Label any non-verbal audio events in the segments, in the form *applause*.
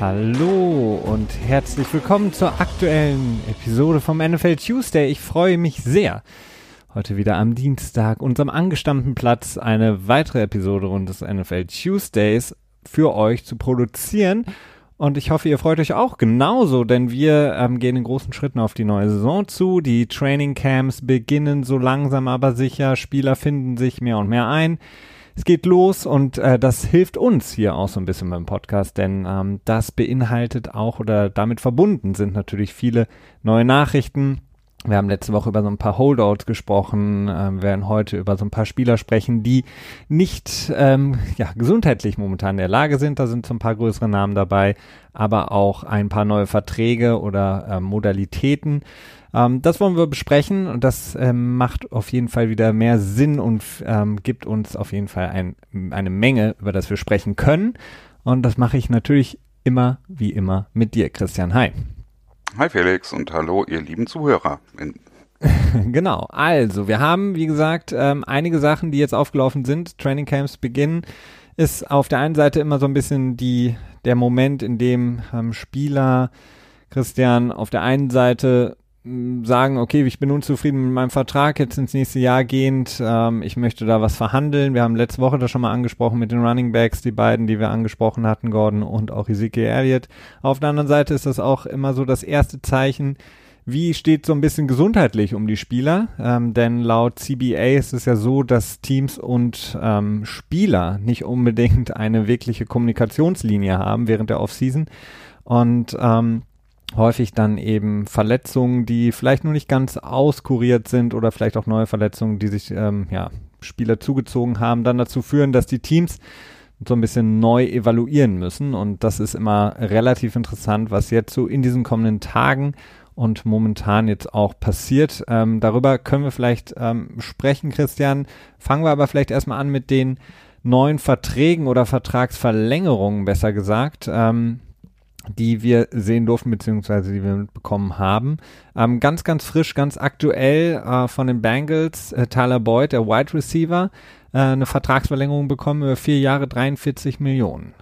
Hallo und herzlich willkommen zur aktuellen Episode vom NFL Tuesday. Ich freue mich sehr, heute wieder am Dienstag, unserem angestammten Platz, eine weitere Episode unseres NFL Tuesdays für euch zu produzieren. Und ich hoffe, ihr freut euch auch genauso, denn wir ähm, gehen in großen Schritten auf die neue Saison zu. Die Training Camps beginnen so langsam aber sicher. Spieler finden sich mehr und mehr ein es geht los und äh, das hilft uns hier auch so ein bisschen beim Podcast, denn ähm, das beinhaltet auch oder damit verbunden sind natürlich viele neue Nachrichten. Wir haben letzte Woche über so ein paar Holdouts gesprochen, ähm, werden heute über so ein paar Spieler sprechen, die nicht ähm, ja, gesundheitlich momentan in der Lage sind. Da sind so ein paar größere Namen dabei, aber auch ein paar neue Verträge oder äh, Modalitäten. Ähm, das wollen wir besprechen und das ähm, macht auf jeden Fall wieder mehr Sinn und ähm, gibt uns auf jeden Fall ein, eine Menge, über das wir sprechen können. Und das mache ich natürlich immer, wie immer, mit dir, Christian. Hi. Hi Felix und hallo ihr lieben Zuhörer. *laughs* genau, also wir haben, wie gesagt, ähm, einige Sachen, die jetzt aufgelaufen sind. Training Camps beginnen ist auf der einen Seite immer so ein bisschen die, der Moment, in dem ähm, Spieler, Christian, auf der einen Seite sagen, okay, ich bin unzufrieden mit meinem Vertrag jetzt ins nächste Jahr gehend, ähm, ich möchte da was verhandeln. Wir haben letzte Woche das schon mal angesprochen mit den Running Backs, die beiden, die wir angesprochen hatten, Gordon und auch Ezekiel Elliott. Auf der anderen Seite ist das auch immer so das erste Zeichen, wie steht so ein bisschen gesundheitlich um die Spieler? Ähm, denn laut CBA ist es ja so, dass Teams und ähm, Spieler nicht unbedingt eine wirkliche Kommunikationslinie haben während der Offseason. Und ähm, häufig dann eben Verletzungen, die vielleicht nur nicht ganz auskuriert sind oder vielleicht auch neue Verletzungen, die sich ähm, ja, Spieler zugezogen haben, dann dazu führen, dass die Teams so ein bisschen neu evaluieren müssen. Und das ist immer relativ interessant, was jetzt so in diesen kommenden Tagen und momentan jetzt auch passiert. Ähm, darüber können wir vielleicht ähm, sprechen, Christian. Fangen wir aber vielleicht erstmal an mit den neuen Verträgen oder Vertragsverlängerungen, besser gesagt. Ähm, die wir sehen durften, beziehungsweise die wir mitbekommen haben. Ähm, ganz, ganz frisch, ganz aktuell äh, von den Bengals, äh, Tyler Boyd, der Wide Receiver, äh, eine Vertragsverlängerung bekommen über vier Jahre 43 Millionen.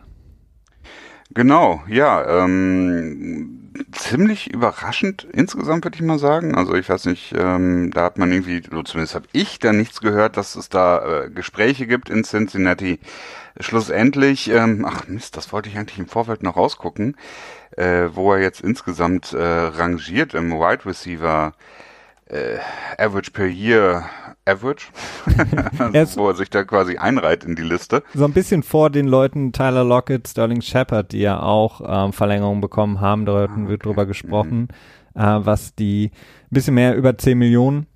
Genau, ja, ähm, ziemlich überraschend insgesamt würde ich mal sagen. Also ich weiß nicht, ähm, da hat man irgendwie, so zumindest habe ich da nichts gehört, dass es da äh, Gespräche gibt in Cincinnati schlussendlich, ähm, ach Mist, das wollte ich eigentlich im Vorfeld noch rausgucken, äh, wo er jetzt insgesamt äh, rangiert im Wide Receiver äh, Average per Year Average, *laughs* *laughs* wo er sich da quasi einreiht in die Liste. So ein bisschen vor den Leuten Tyler Lockett, Sterling Shepard, die ja auch ähm, Verlängerungen bekommen haben, da ah, okay. wird drüber gesprochen, mhm. äh, was die ein bisschen mehr über 10 Millionen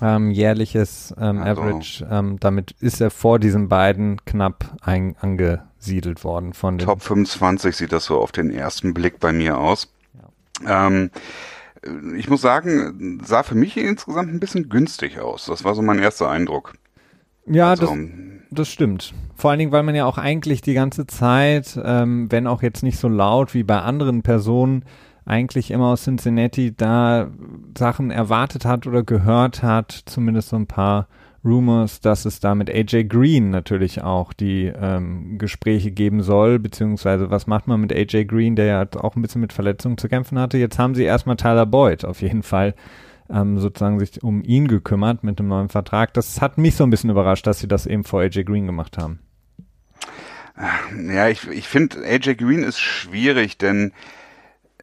ähm, jährliches ähm, also. Average. Ähm, damit ist er vor diesen beiden knapp ein, angesiedelt worden. Von Top 25 sieht das so auf den ersten Blick bei mir aus. Ja. Ähm, ich muss sagen, sah für mich insgesamt ein bisschen günstig aus. Das war so mein erster Eindruck. Ja, also, das, das stimmt. Vor allen Dingen, weil man ja auch eigentlich die ganze Zeit, ähm, wenn auch jetzt nicht so laut wie bei anderen Personen, eigentlich immer aus Cincinnati da Sachen erwartet hat oder gehört hat, zumindest so ein paar Rumors, dass es da mit AJ Green natürlich auch die ähm, Gespräche geben soll, beziehungsweise was macht man mit AJ Green, der ja auch ein bisschen mit Verletzungen zu kämpfen hatte. Jetzt haben sie erstmal Tyler Boyd auf jeden Fall ähm, sozusagen sich um ihn gekümmert mit dem neuen Vertrag. Das hat mich so ein bisschen überrascht, dass sie das eben vor AJ Green gemacht haben. Ja, ich, ich finde, AJ Green ist schwierig, denn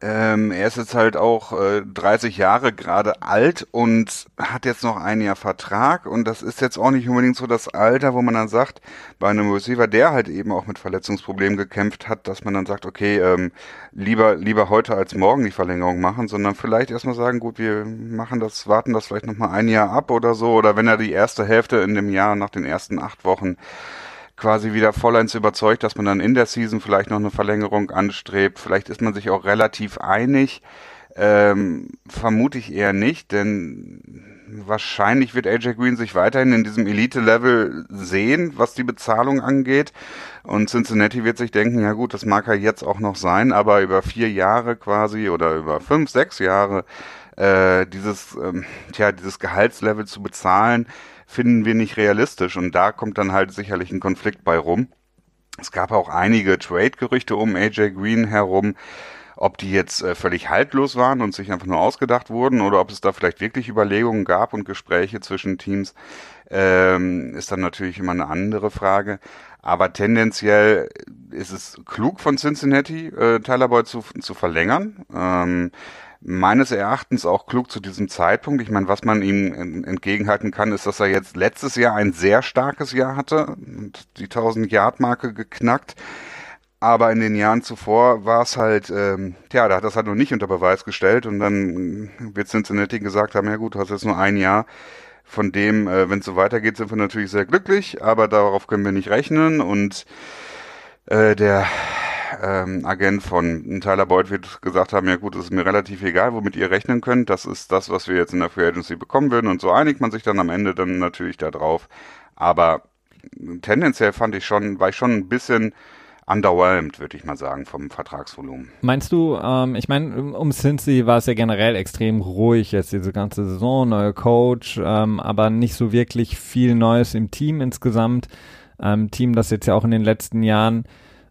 ähm, er ist jetzt halt auch äh, 30 Jahre gerade alt und hat jetzt noch ein Jahr Vertrag. Und das ist jetzt auch nicht unbedingt so das Alter, wo man dann sagt, bei einem Receiver, der halt eben auch mit Verletzungsproblemen gekämpft hat, dass man dann sagt, okay, ähm, lieber lieber heute als morgen die Verlängerung machen, sondern vielleicht erstmal sagen, gut, wir machen das, warten das vielleicht nochmal ein Jahr ab oder so. Oder wenn er die erste Hälfte in dem Jahr nach den ersten acht Wochen quasi wieder vollends überzeugt, dass man dann in der Season vielleicht noch eine Verlängerung anstrebt. Vielleicht ist man sich auch relativ einig. Ähm, vermute ich eher nicht, denn wahrscheinlich wird AJ Green sich weiterhin in diesem Elite-Level sehen, was die Bezahlung angeht. Und Cincinnati wird sich denken, ja gut, das mag er jetzt auch noch sein, aber über vier Jahre quasi oder über fünf, sechs Jahre äh, dieses, ähm, tja, dieses Gehaltslevel zu bezahlen, finden wir nicht realistisch und da kommt dann halt sicherlich ein Konflikt bei rum. Es gab auch einige Trade-Gerüchte um AJ Green herum, ob die jetzt äh, völlig haltlos waren und sich einfach nur ausgedacht wurden oder ob es da vielleicht wirklich Überlegungen gab und Gespräche zwischen Teams, ähm, ist dann natürlich immer eine andere Frage. Aber tendenziell ist es klug von Cincinnati, äh, Tyler Boyd zu, zu verlängern. Ähm, meines Erachtens auch klug zu diesem Zeitpunkt. Ich meine, was man ihm entgegenhalten kann, ist, dass er jetzt letztes Jahr ein sehr starkes Jahr hatte und die 1000 Yard Marke geknackt. Aber in den Jahren zuvor war es halt, ähm, ja, da hat das halt noch nicht unter Beweis gestellt und dann wird Cincinnati gesagt haben, ja gut, du hast jetzt nur ein Jahr. Von dem, äh, wenn es so weitergeht, sind wir natürlich sehr glücklich, aber darauf können wir nicht rechnen und äh, der ähm, Agent von Tyler Boyd wird gesagt haben, ja gut, es ist mir relativ egal, womit ihr rechnen könnt. Das ist das, was wir jetzt in der Free Agency bekommen würden. Und so einigt man sich dann am Ende dann natürlich da drauf. Aber tendenziell fand ich schon, war ich schon ein bisschen underwhelmed, würde ich mal sagen, vom Vertragsvolumen. Meinst du, ähm, ich meine, um Cincy war es ja generell extrem ruhig jetzt diese ganze Saison, neuer Coach, ähm, aber nicht so wirklich viel Neues im Team insgesamt. Ähm, Team, das jetzt ja auch in den letzten Jahren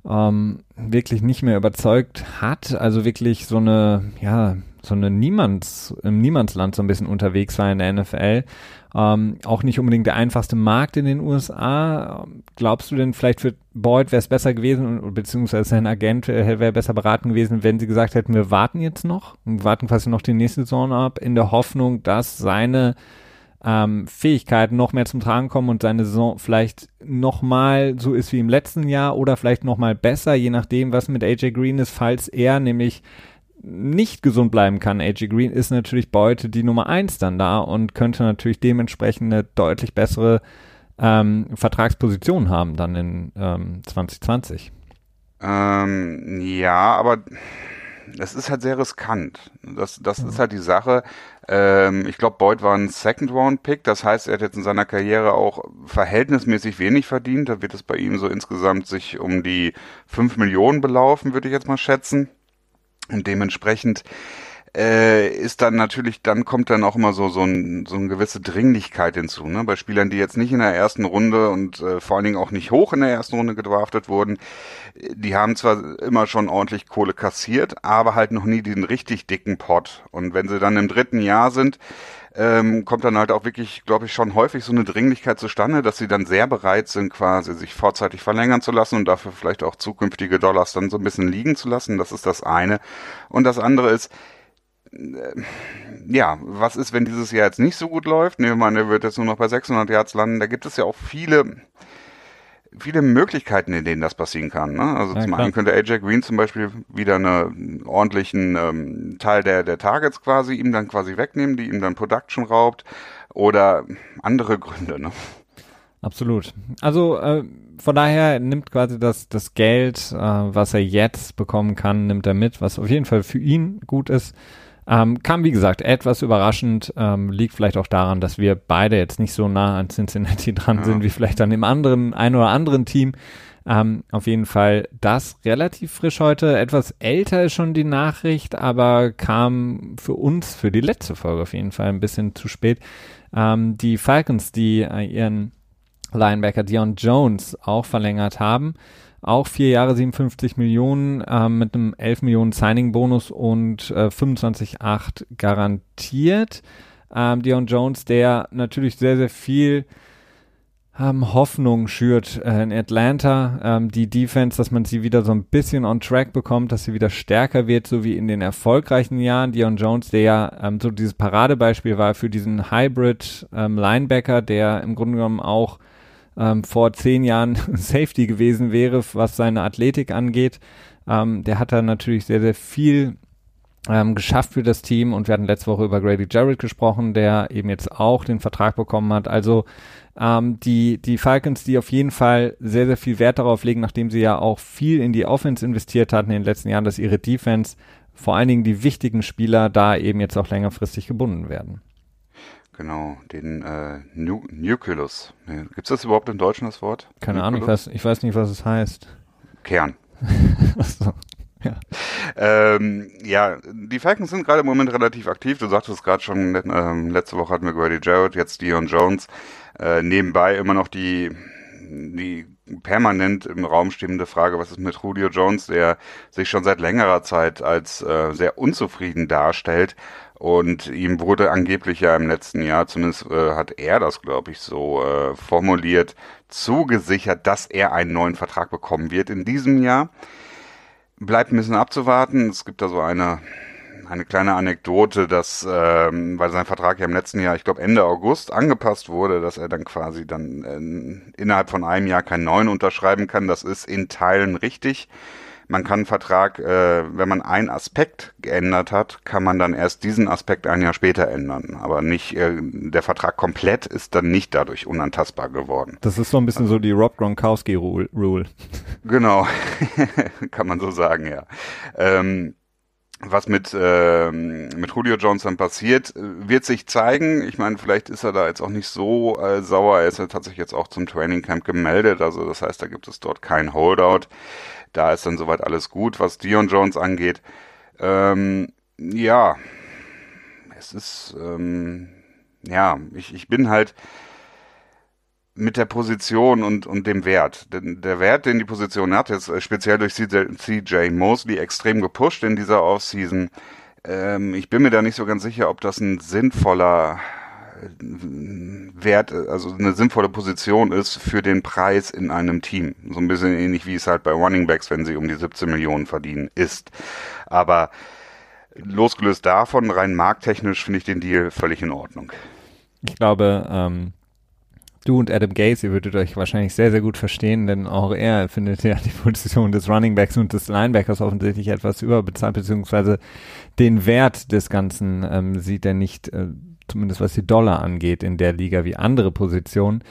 ähm, wirklich nicht mehr überzeugt hat, also wirklich so eine, ja, so eine Niemands, im Niemandsland so ein bisschen unterwegs war in der NFL. Ähm, auch nicht unbedingt der einfachste Markt in den USA. Glaubst du denn vielleicht für Boyd wäre es besser gewesen, beziehungsweise sein Agent äh, wäre besser beraten gewesen, wenn sie gesagt hätten, wir warten jetzt noch, wir warten quasi noch die nächste Saison ab, in der Hoffnung, dass seine ähm, Fähigkeiten noch mehr zum Tragen kommen und seine Saison vielleicht nochmal so ist wie im letzten Jahr oder vielleicht nochmal besser, je nachdem, was mit AJ Green ist, falls er nämlich nicht gesund bleiben kann. AJ Green ist natürlich Beute die Nummer eins dann da und könnte natürlich dementsprechend eine deutlich bessere ähm, Vertragsposition haben dann in ähm, 2020. Ähm, ja, aber es ist halt sehr riskant. Das, das mhm. ist halt die Sache. Ähm, ich glaube, Boyd war ein Second-Round-Pick. Das heißt, er hat jetzt in seiner Karriere auch verhältnismäßig wenig verdient. Da wird es bei ihm so insgesamt sich um die 5 Millionen belaufen, würde ich jetzt mal schätzen. Und dementsprechend äh, ist dann natürlich, dann kommt dann auch immer so, so, ein, so eine gewisse Dringlichkeit hinzu. Ne? Bei Spielern, die jetzt nicht in der ersten Runde und äh, vor allen Dingen auch nicht hoch in der ersten Runde gedraftet wurden, die haben zwar immer schon ordentlich Kohle kassiert, aber halt noch nie den richtig dicken Pot. Und wenn sie dann im dritten Jahr sind, ähm, kommt dann halt auch wirklich, glaube ich, schon häufig so eine Dringlichkeit zustande, dass sie dann sehr bereit sind, quasi sich vorzeitig verlängern zu lassen und dafür vielleicht auch zukünftige Dollars dann so ein bisschen liegen zu lassen. Das ist das eine. Und das andere ist, äh, ja, was ist, wenn dieses Jahr jetzt nicht so gut läuft? Nehmen wir mal, der wird jetzt nur noch bei 600 Yards landen. Da gibt es ja auch viele, viele Möglichkeiten, in denen das passieren kann. Ne? Also ja, zum klar. einen könnte AJ Green zum Beispiel wieder einen ordentlichen ähm, Teil der, der Targets quasi ihm dann quasi wegnehmen, die ihm dann Production raubt oder andere Gründe. Ne? Absolut. Also äh, von daher nimmt quasi das, das Geld, äh, was er jetzt bekommen kann, nimmt er mit, was auf jeden Fall für ihn gut ist. Ähm, kam, wie gesagt, etwas überraschend, ähm, liegt vielleicht auch daran, dass wir beide jetzt nicht so nah an Cincinnati dran ja. sind, wie vielleicht an dem anderen, ein oder anderen Team. Ähm, auf jeden Fall das relativ frisch heute. Etwas älter ist schon die Nachricht, aber kam für uns, für die letzte Folge auf jeden Fall ein bisschen zu spät. Ähm, die Falcons, die äh, ihren Linebacker Dion Jones auch verlängert haben, auch vier Jahre 57 Millionen äh, mit einem 11 Millionen Signing-Bonus und äh, 25,8 garantiert. Ähm, Dion Jones, der natürlich sehr, sehr viel ähm, Hoffnung schürt äh, in Atlanta. Ähm, die Defense, dass man sie wieder so ein bisschen on track bekommt, dass sie wieder stärker wird, so wie in den erfolgreichen Jahren. Dion Jones, der ja ähm, so dieses Paradebeispiel war für diesen Hybrid ähm, Linebacker, der im Grunde genommen auch ähm, vor zehn Jahren *laughs* Safety gewesen wäre, was seine Athletik angeht. Ähm, der hat da natürlich sehr, sehr viel ähm, geschafft für das Team und wir hatten letzte Woche über Grady Jarrett gesprochen, der eben jetzt auch den Vertrag bekommen hat. Also ähm, die, die Falcons, die auf jeden Fall sehr, sehr viel Wert darauf legen, nachdem sie ja auch viel in die Offense investiert hatten in den letzten Jahren, dass ihre Defense, vor allen Dingen die wichtigen Spieler, da eben jetzt auch längerfristig gebunden werden. Genau, den äh, nu Nucleus. Gibt es das überhaupt im Deutschen, das Wort? Keine Nucleus? Ahnung, ich weiß, ich weiß nicht, was es heißt. Kern. *laughs* so, ja. Ähm, ja, die Falcons sind gerade im Moment relativ aktiv. Du sagtest es gerade schon, ähm, letzte Woche hatten wir Grady Jarrett, jetzt Dion Jones. Äh, nebenbei immer noch die, die permanent im Raum stehende Frage, was ist mit Julio Jones, der sich schon seit längerer Zeit als äh, sehr unzufrieden darstellt. Und ihm wurde angeblich ja im letzten Jahr, zumindest äh, hat er das, glaube ich, so äh, formuliert, zugesichert, dass er einen neuen Vertrag bekommen wird in diesem Jahr. Bleibt ein bisschen abzuwarten. Es gibt da so eine eine kleine Anekdote, dass ähm, weil sein Vertrag ja im letzten Jahr, ich glaube Ende August angepasst wurde, dass er dann quasi dann äh, innerhalb von einem Jahr keinen neuen unterschreiben kann. Das ist in Teilen richtig. Man kann einen Vertrag, äh, wenn man einen Aspekt geändert hat, kann man dann erst diesen Aspekt ein Jahr später ändern. Aber nicht, äh, der Vertrag komplett ist dann nicht dadurch unantastbar geworden. Das ist so ein bisschen also, so die Rob Gronkowski Rule. Genau, *laughs* kann man so sagen, ja. Ähm, was mit, äh, mit Julio Johnson passiert, wird sich zeigen. Ich meine, vielleicht ist er da jetzt auch nicht so äh, sauer. Er ist ja tatsächlich jetzt auch zum Training Camp gemeldet. Also das heißt, da gibt es dort kein Holdout. Da ist dann soweit alles gut, was Dion Jones angeht. Ähm, ja, es ist, ähm, ja, ich, ich bin halt, mit der Position und, und dem Wert. Denn der Wert, den die Position hat, ist äh, speziell durch CJ, Mosley extrem gepusht in dieser Offseason. Ähm, ich bin mir da nicht so ganz sicher, ob das ein sinnvoller äh, Wert, also eine sinnvolle Position ist für den Preis in einem Team. So ein bisschen ähnlich wie es halt bei Running Backs, wenn sie um die 17 Millionen verdienen, ist. Aber losgelöst davon, rein markttechnisch finde ich den Deal völlig in Ordnung. Ich glaube, ähm, du und Adam Gaze, ihr würdet euch wahrscheinlich sehr, sehr gut verstehen, denn auch er findet ja die Position des Running Backs und des Linebackers offensichtlich etwas überbezahlt, beziehungsweise den Wert des Ganzen ähm, sieht er nicht, äh, zumindest was die Dollar angeht, in der Liga wie andere Positionen.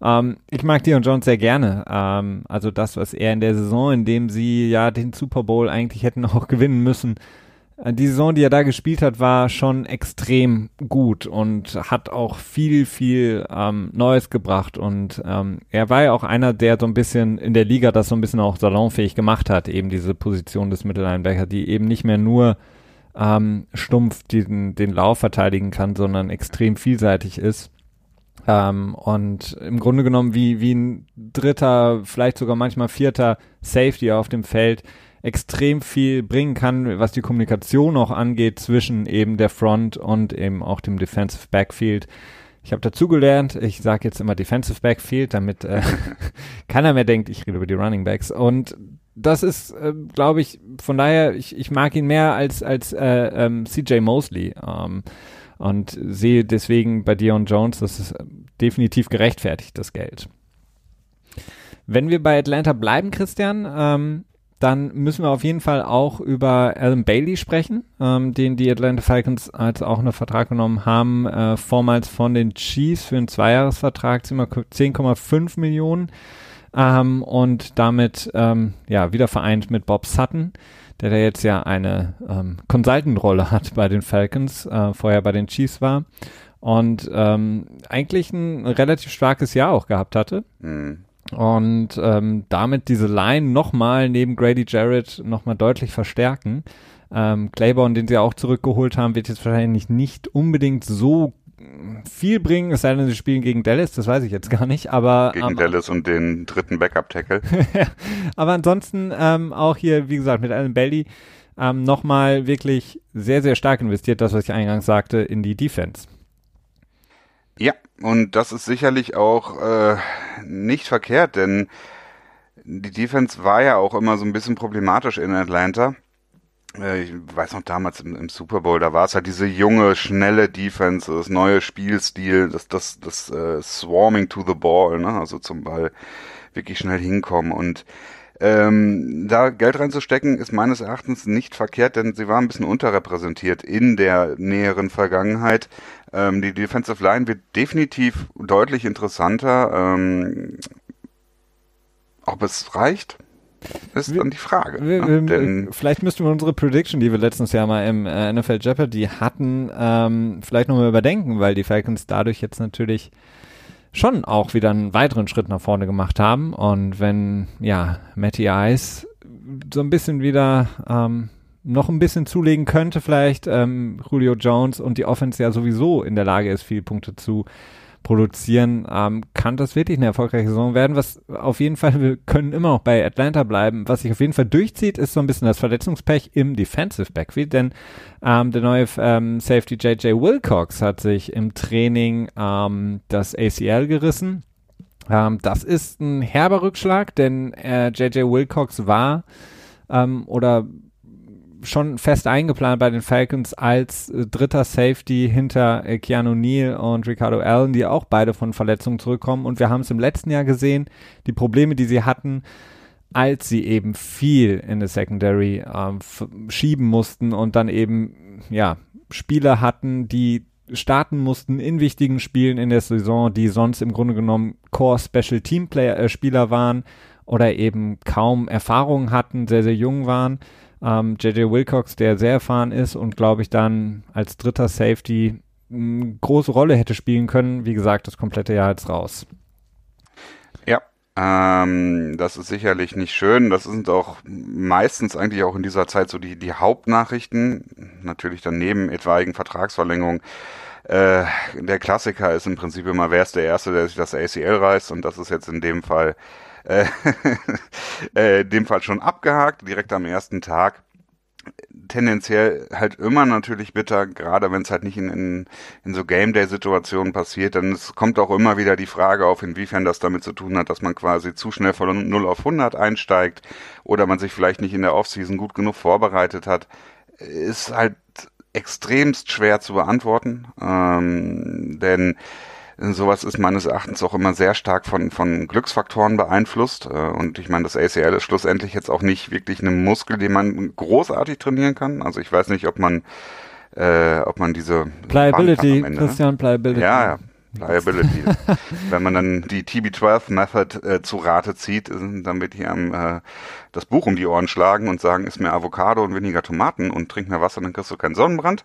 Ähm, ich mag Dion Jones sehr gerne. Ähm, also das, was er in der Saison, in dem sie ja den Super Bowl eigentlich hätten auch gewinnen müssen, die Saison, die er da gespielt hat, war schon extrem gut und hat auch viel, viel ähm, Neues gebracht. Und ähm, er war ja auch einer, der so ein bisschen in der Liga das so ein bisschen auch salonfähig gemacht hat, eben diese Position des Mittellinebacker, die eben nicht mehr nur ähm, stumpf den, den Lauf verteidigen kann, sondern extrem vielseitig ist. Ähm, und im Grunde genommen wie, wie ein dritter, vielleicht sogar manchmal vierter Safety auf dem Feld extrem viel bringen kann, was die Kommunikation auch angeht zwischen eben der Front und eben auch dem Defensive Backfield. Ich habe dazugelernt, ich sage jetzt immer Defensive Backfield, damit äh, *laughs* keiner mehr denkt, ich rede über die Running Backs. Und das ist, äh, glaube ich, von daher, ich, ich mag ihn mehr als, als äh, ähm, CJ Mosley. Ähm, und sehe deswegen bei Dion Jones, das ist definitiv gerechtfertigt, das Geld. Wenn wir bei Atlanta bleiben, Christian, ähm, dann müssen wir auf jeden Fall auch über Alan Bailey sprechen, ähm, den die Atlanta Falcons als auch einen Vertrag genommen haben, äh, vormals von den Chiefs für einen Zweijahresvertrag, 10,5 Millionen ähm, und damit ähm, ja wieder vereint mit Bob Sutton, der da jetzt ja eine ähm, Consultant-Rolle hat bei den Falcons, äh, vorher bei den Chiefs war und ähm, eigentlich ein relativ starkes Jahr auch gehabt hatte. Mhm und ähm, damit diese Line nochmal neben Grady Jarrett nochmal deutlich verstärken. Ähm, Claiborne, den sie auch zurückgeholt haben, wird jetzt wahrscheinlich nicht unbedingt so viel bringen, es sei denn, sie spielen gegen Dallas, das weiß ich jetzt gar nicht, aber gegen ähm, Dallas und den dritten Backup-Tackle. *laughs* aber ansonsten ähm, auch hier, wie gesagt, mit Alan Bailey ähm, nochmal wirklich sehr, sehr stark investiert, das, was ich eingangs sagte, in die Defense. Ja, und das ist sicherlich auch äh, nicht verkehrt, denn die Defense war ja auch immer so ein bisschen problematisch in Atlanta. Äh, ich weiß noch damals im, im Super Bowl, da war es halt diese junge, schnelle Defense, das neue Spielstil, das, das, das äh, Swarming to the Ball, ne? also zum Ball wirklich schnell hinkommen und ähm, da Geld reinzustecken ist meines Erachtens nicht verkehrt, denn sie war ein bisschen unterrepräsentiert in der näheren Vergangenheit. Ähm, die Defensive Line wird definitiv deutlich interessanter. Ähm, ob es reicht, ist dann die Frage. Wir, ne? wir, vielleicht müssten wir unsere Prediction, die wir letztes Jahr mal im äh, NFL Jeopardy hatten, ähm, vielleicht nochmal überdenken, weil die Falcons dadurch jetzt natürlich schon auch wieder einen weiteren Schritt nach vorne gemacht haben. Und wenn, ja, Matty Ice so ein bisschen wieder ähm, noch ein bisschen zulegen könnte, vielleicht ähm, Julio Jones und die Offense ja sowieso in der Lage ist, viele Punkte zu produzieren, ähm, kann das wirklich eine erfolgreiche Saison werden. Was auf jeden Fall, wir können immer noch bei Atlanta bleiben. Was sich auf jeden Fall durchzieht, ist so ein bisschen das Verletzungspech im Defensive Backfield, denn ähm, der neue ähm, Safety JJ Wilcox hat sich im Training ähm, das ACL gerissen. Ähm, das ist ein herber Rückschlag, denn äh, JJ Wilcox war ähm, oder schon fest eingeplant bei den Falcons als äh, dritter Safety hinter äh, Keanu Neal und Ricardo Allen, die auch beide von Verletzungen zurückkommen. Und wir haben es im letzten Jahr gesehen, die Probleme, die sie hatten, als sie eben viel in der Secondary äh, schieben mussten und dann eben ja Spieler hatten, die starten mussten in wichtigen Spielen in der Saison, die sonst im Grunde genommen Core Special Team Player äh, Spieler waren oder eben kaum Erfahrung hatten, sehr sehr jung waren ähm, JJ Wilcox, der sehr erfahren ist und glaube ich dann als dritter Safety eine große Rolle hätte spielen können. Wie gesagt, das komplette Jahr jetzt raus. Ja, ähm, das ist sicherlich nicht schön. Das sind auch meistens eigentlich auch in dieser Zeit so die, die Hauptnachrichten. Natürlich dann neben etwaigen Vertragsverlängerungen. Äh, der Klassiker ist im Prinzip immer, wer ist der Erste, der sich das ACL reißt? Und das ist jetzt in dem Fall äh, *laughs* äh, dem Fall schon abgehakt, direkt am ersten Tag. Tendenziell halt immer natürlich bitter, gerade wenn es halt nicht in, in, in so Game Day-Situationen passiert, dann es kommt auch immer wieder die Frage auf, inwiefern das damit zu tun hat, dass man quasi zu schnell von 0 auf 100 einsteigt oder man sich vielleicht nicht in der Offseason gut genug vorbereitet hat. Ist halt extremst schwer zu beantworten, ähm, denn Sowas ist meines Erachtens auch immer sehr stark von, von Glücksfaktoren beeinflusst. Äh, und ich meine, das ACL ist schlussendlich jetzt auch nicht wirklich ein Muskel, den man großartig trainieren kann. Also ich weiß nicht, ob man, äh, ob man diese Pliability, Ende, ne? Christian, Pliability. Ja, ja. Pliability. *laughs* Wenn man dann die TB12 Method äh, zu Rate zieht, dann wird hier am äh, das Buch um die Ohren schlagen und sagen, isst mehr Avocado und weniger Tomaten und trink mehr Wasser, dann kriegst du keinen Sonnenbrand.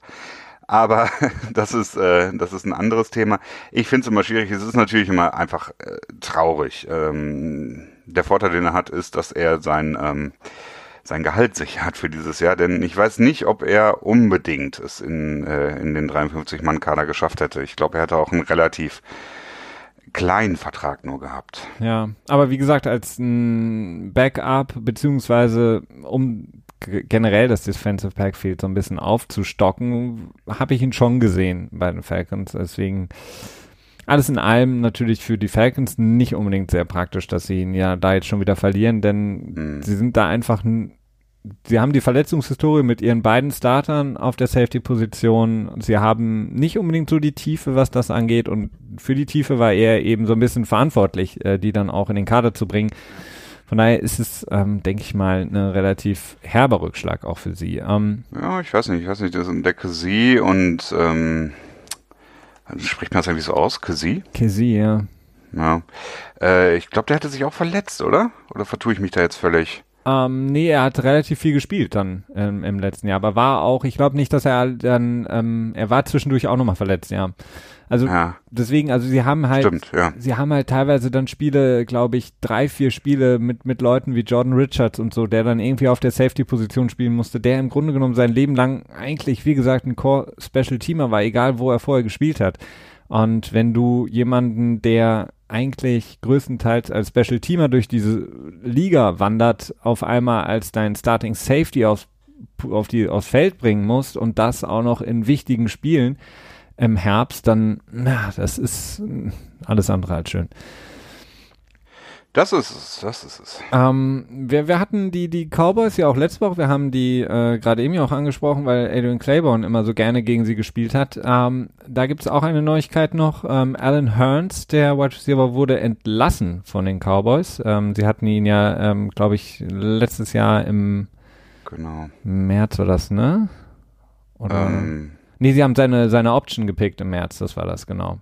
Aber *laughs* das ist, äh, das ist ein anderes Thema. Ich finde es immer schwierig. Es ist natürlich immer einfach äh, traurig. Ähm, der Vorteil, den er hat, ist, dass er sein, ähm, sein Gehalt sicher hat für dieses Jahr. Denn ich weiß nicht, ob er unbedingt es in, äh, in den 53-Mann-Kader geschafft hätte. Ich glaube, er hätte auch einen relativ kleinen Vertrag nur gehabt. Ja, aber wie gesagt, als ein Backup, beziehungsweise um generell das Defensive Backfield so ein bisschen aufzustocken, habe ich ihn schon gesehen bei den Falcons. Deswegen alles in allem natürlich für die Falcons nicht unbedingt sehr praktisch, dass sie ihn ja da jetzt schon wieder verlieren, denn mhm. sie sind da einfach, sie haben die Verletzungshistorie mit ihren beiden Startern auf der Safety-Position. Sie haben nicht unbedingt so die Tiefe, was das angeht und für die Tiefe war er eben so ein bisschen verantwortlich, äh, die dann auch in den Kader zu bringen. Von daher ist es, ähm, denke ich mal, ein relativ herber Rückschlag auch für sie. Ähm, ja, ich weiß nicht, ich weiß nicht, das entdecke sie und ähm, spricht man das eigentlich so aus? Kesi? Kesi, ja. Ja. Äh, ich glaube, der hatte sich auch verletzt, oder? Oder vertue ich mich da jetzt völlig? Ähm, nee, er hat relativ viel gespielt dann ähm, im letzten Jahr, aber war auch, ich glaube nicht, dass er dann, ähm, er war zwischendurch auch nochmal verletzt, ja. Also ja. deswegen, also sie haben halt, Stimmt, ja. sie haben halt teilweise dann Spiele, glaube ich, drei, vier Spiele mit mit Leuten wie Jordan Richards und so, der dann irgendwie auf der Safety-Position spielen musste, der im Grunde genommen sein Leben lang eigentlich, wie gesagt, ein Core-Special-Teamer war, egal wo er vorher gespielt hat. Und wenn du jemanden, der eigentlich größtenteils als Special Teamer durch diese Liga wandert, auf einmal als dein Starting Safety aufs, auf die, aufs Feld bringen musst und das auch noch in wichtigen Spielen, im Herbst, dann, na, das ist alles andere als schön. Das ist es, das ist es. Ähm, wir, wir hatten die, die Cowboys ja auch letzte Woche, wir haben die äh, gerade eben ja auch angesprochen, weil Adrian Claiborne immer so gerne gegen sie gespielt hat. Ähm, da gibt es auch eine Neuigkeit noch. Ähm, Alan Hearns, der Wide Receiver, wurde entlassen von den Cowboys. Ähm, sie hatten ihn ja, ähm, glaube ich, letztes Jahr im genau. März war das, ne? Oder? Ähm, Nee, sie haben seine, seine Option gepickt im März, das war das, genau.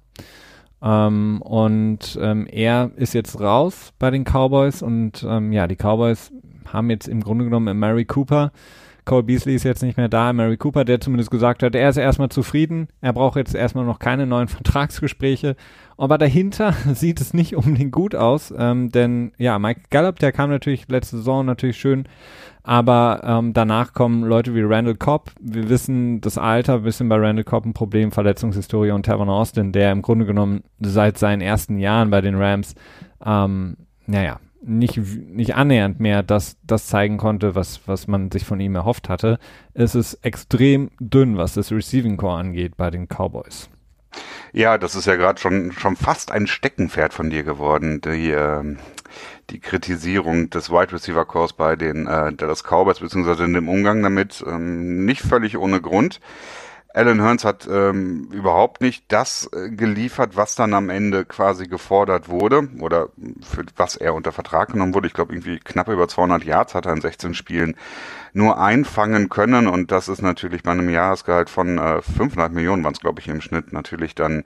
Ähm, und ähm, er ist jetzt raus bei den Cowboys und ähm, ja, die Cowboys haben jetzt im Grunde genommen Mary Cooper. Cole Beasley ist jetzt nicht mehr da, Mary Cooper, der zumindest gesagt hat, er ist erstmal zufrieden, er braucht jetzt erstmal noch keine neuen *laughs* Vertragsgespräche. Aber dahinter *laughs* sieht es nicht unbedingt gut aus, ähm, denn ja, Mike Gallup, der kam natürlich letzte Saison natürlich schön, aber ähm, danach kommen Leute wie Randall Cobb. Wir wissen, das Alter, bisschen bei Randall Cobb ein Problem, Verletzungshistorie und Tavon Austin, der im Grunde genommen seit seinen ersten Jahren bei den Rams, ähm, naja, nicht, nicht annähernd mehr das, das zeigen konnte, was, was man sich von ihm erhofft hatte. Es ist extrem dünn, was das Receiving Core angeht bei den Cowboys. Ja, das ist ja gerade schon, schon fast ein Steckenpferd von dir geworden, die, äh, die Kritisierung des Wide Receiver Cores bei den äh, Dallas Cowboys, beziehungsweise in dem Umgang damit, ähm, nicht völlig ohne Grund. Alan Hearns hat ähm, überhaupt nicht das äh, geliefert, was dann am Ende quasi gefordert wurde oder für was er unter Vertrag genommen wurde. Ich glaube, irgendwie knapp über 200 Yards hat er in 16 Spielen nur einfangen können und das ist natürlich bei einem Jahresgehalt von äh, 500 Millionen, waren es glaube ich im Schnitt, natürlich dann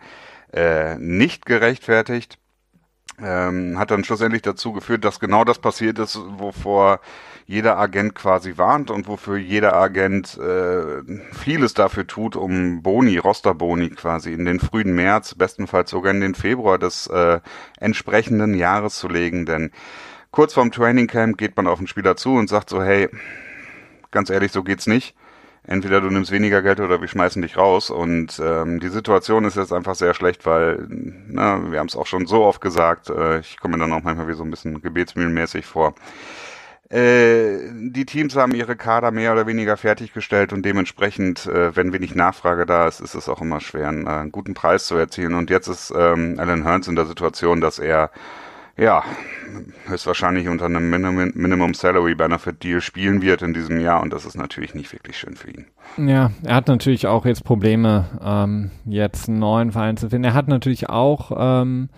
äh, nicht gerechtfertigt. Ähm, hat dann schlussendlich dazu geführt, dass genau das passiert ist, wovor jeder Agent quasi warnt und wofür jeder Agent äh, vieles dafür tut, um Boni, Rosterboni quasi in den frühen März, bestenfalls sogar in den Februar des äh, entsprechenden Jahres zu legen. Denn kurz vorm Training Camp geht man auf den Spieler zu und sagt so, hey, ganz ehrlich, so geht's nicht. Entweder du nimmst weniger Geld oder wir schmeißen dich raus. Und ähm, die Situation ist jetzt einfach sehr schlecht, weil, na, wir haben es auch schon so oft gesagt, äh, ich komme dann auch manchmal wie so ein bisschen gebetsmühlenmäßig vor. Äh, die Teams haben ihre Kader mehr oder weniger fertiggestellt und dementsprechend, äh, wenn wenig Nachfrage da ist, ist es auch immer schwer, einen, äh, einen guten Preis zu erzielen. Und jetzt ist ähm, Alan Hearns in der Situation, dass er ja, höchstwahrscheinlich unter einem Minimum, Minimum Salary Benefit Deal spielen wird in diesem Jahr und das ist natürlich nicht wirklich schön für ihn. Ja, er hat natürlich auch jetzt Probleme, ähm, jetzt einen neuen Verein zu finden. Er hat natürlich auch ähm,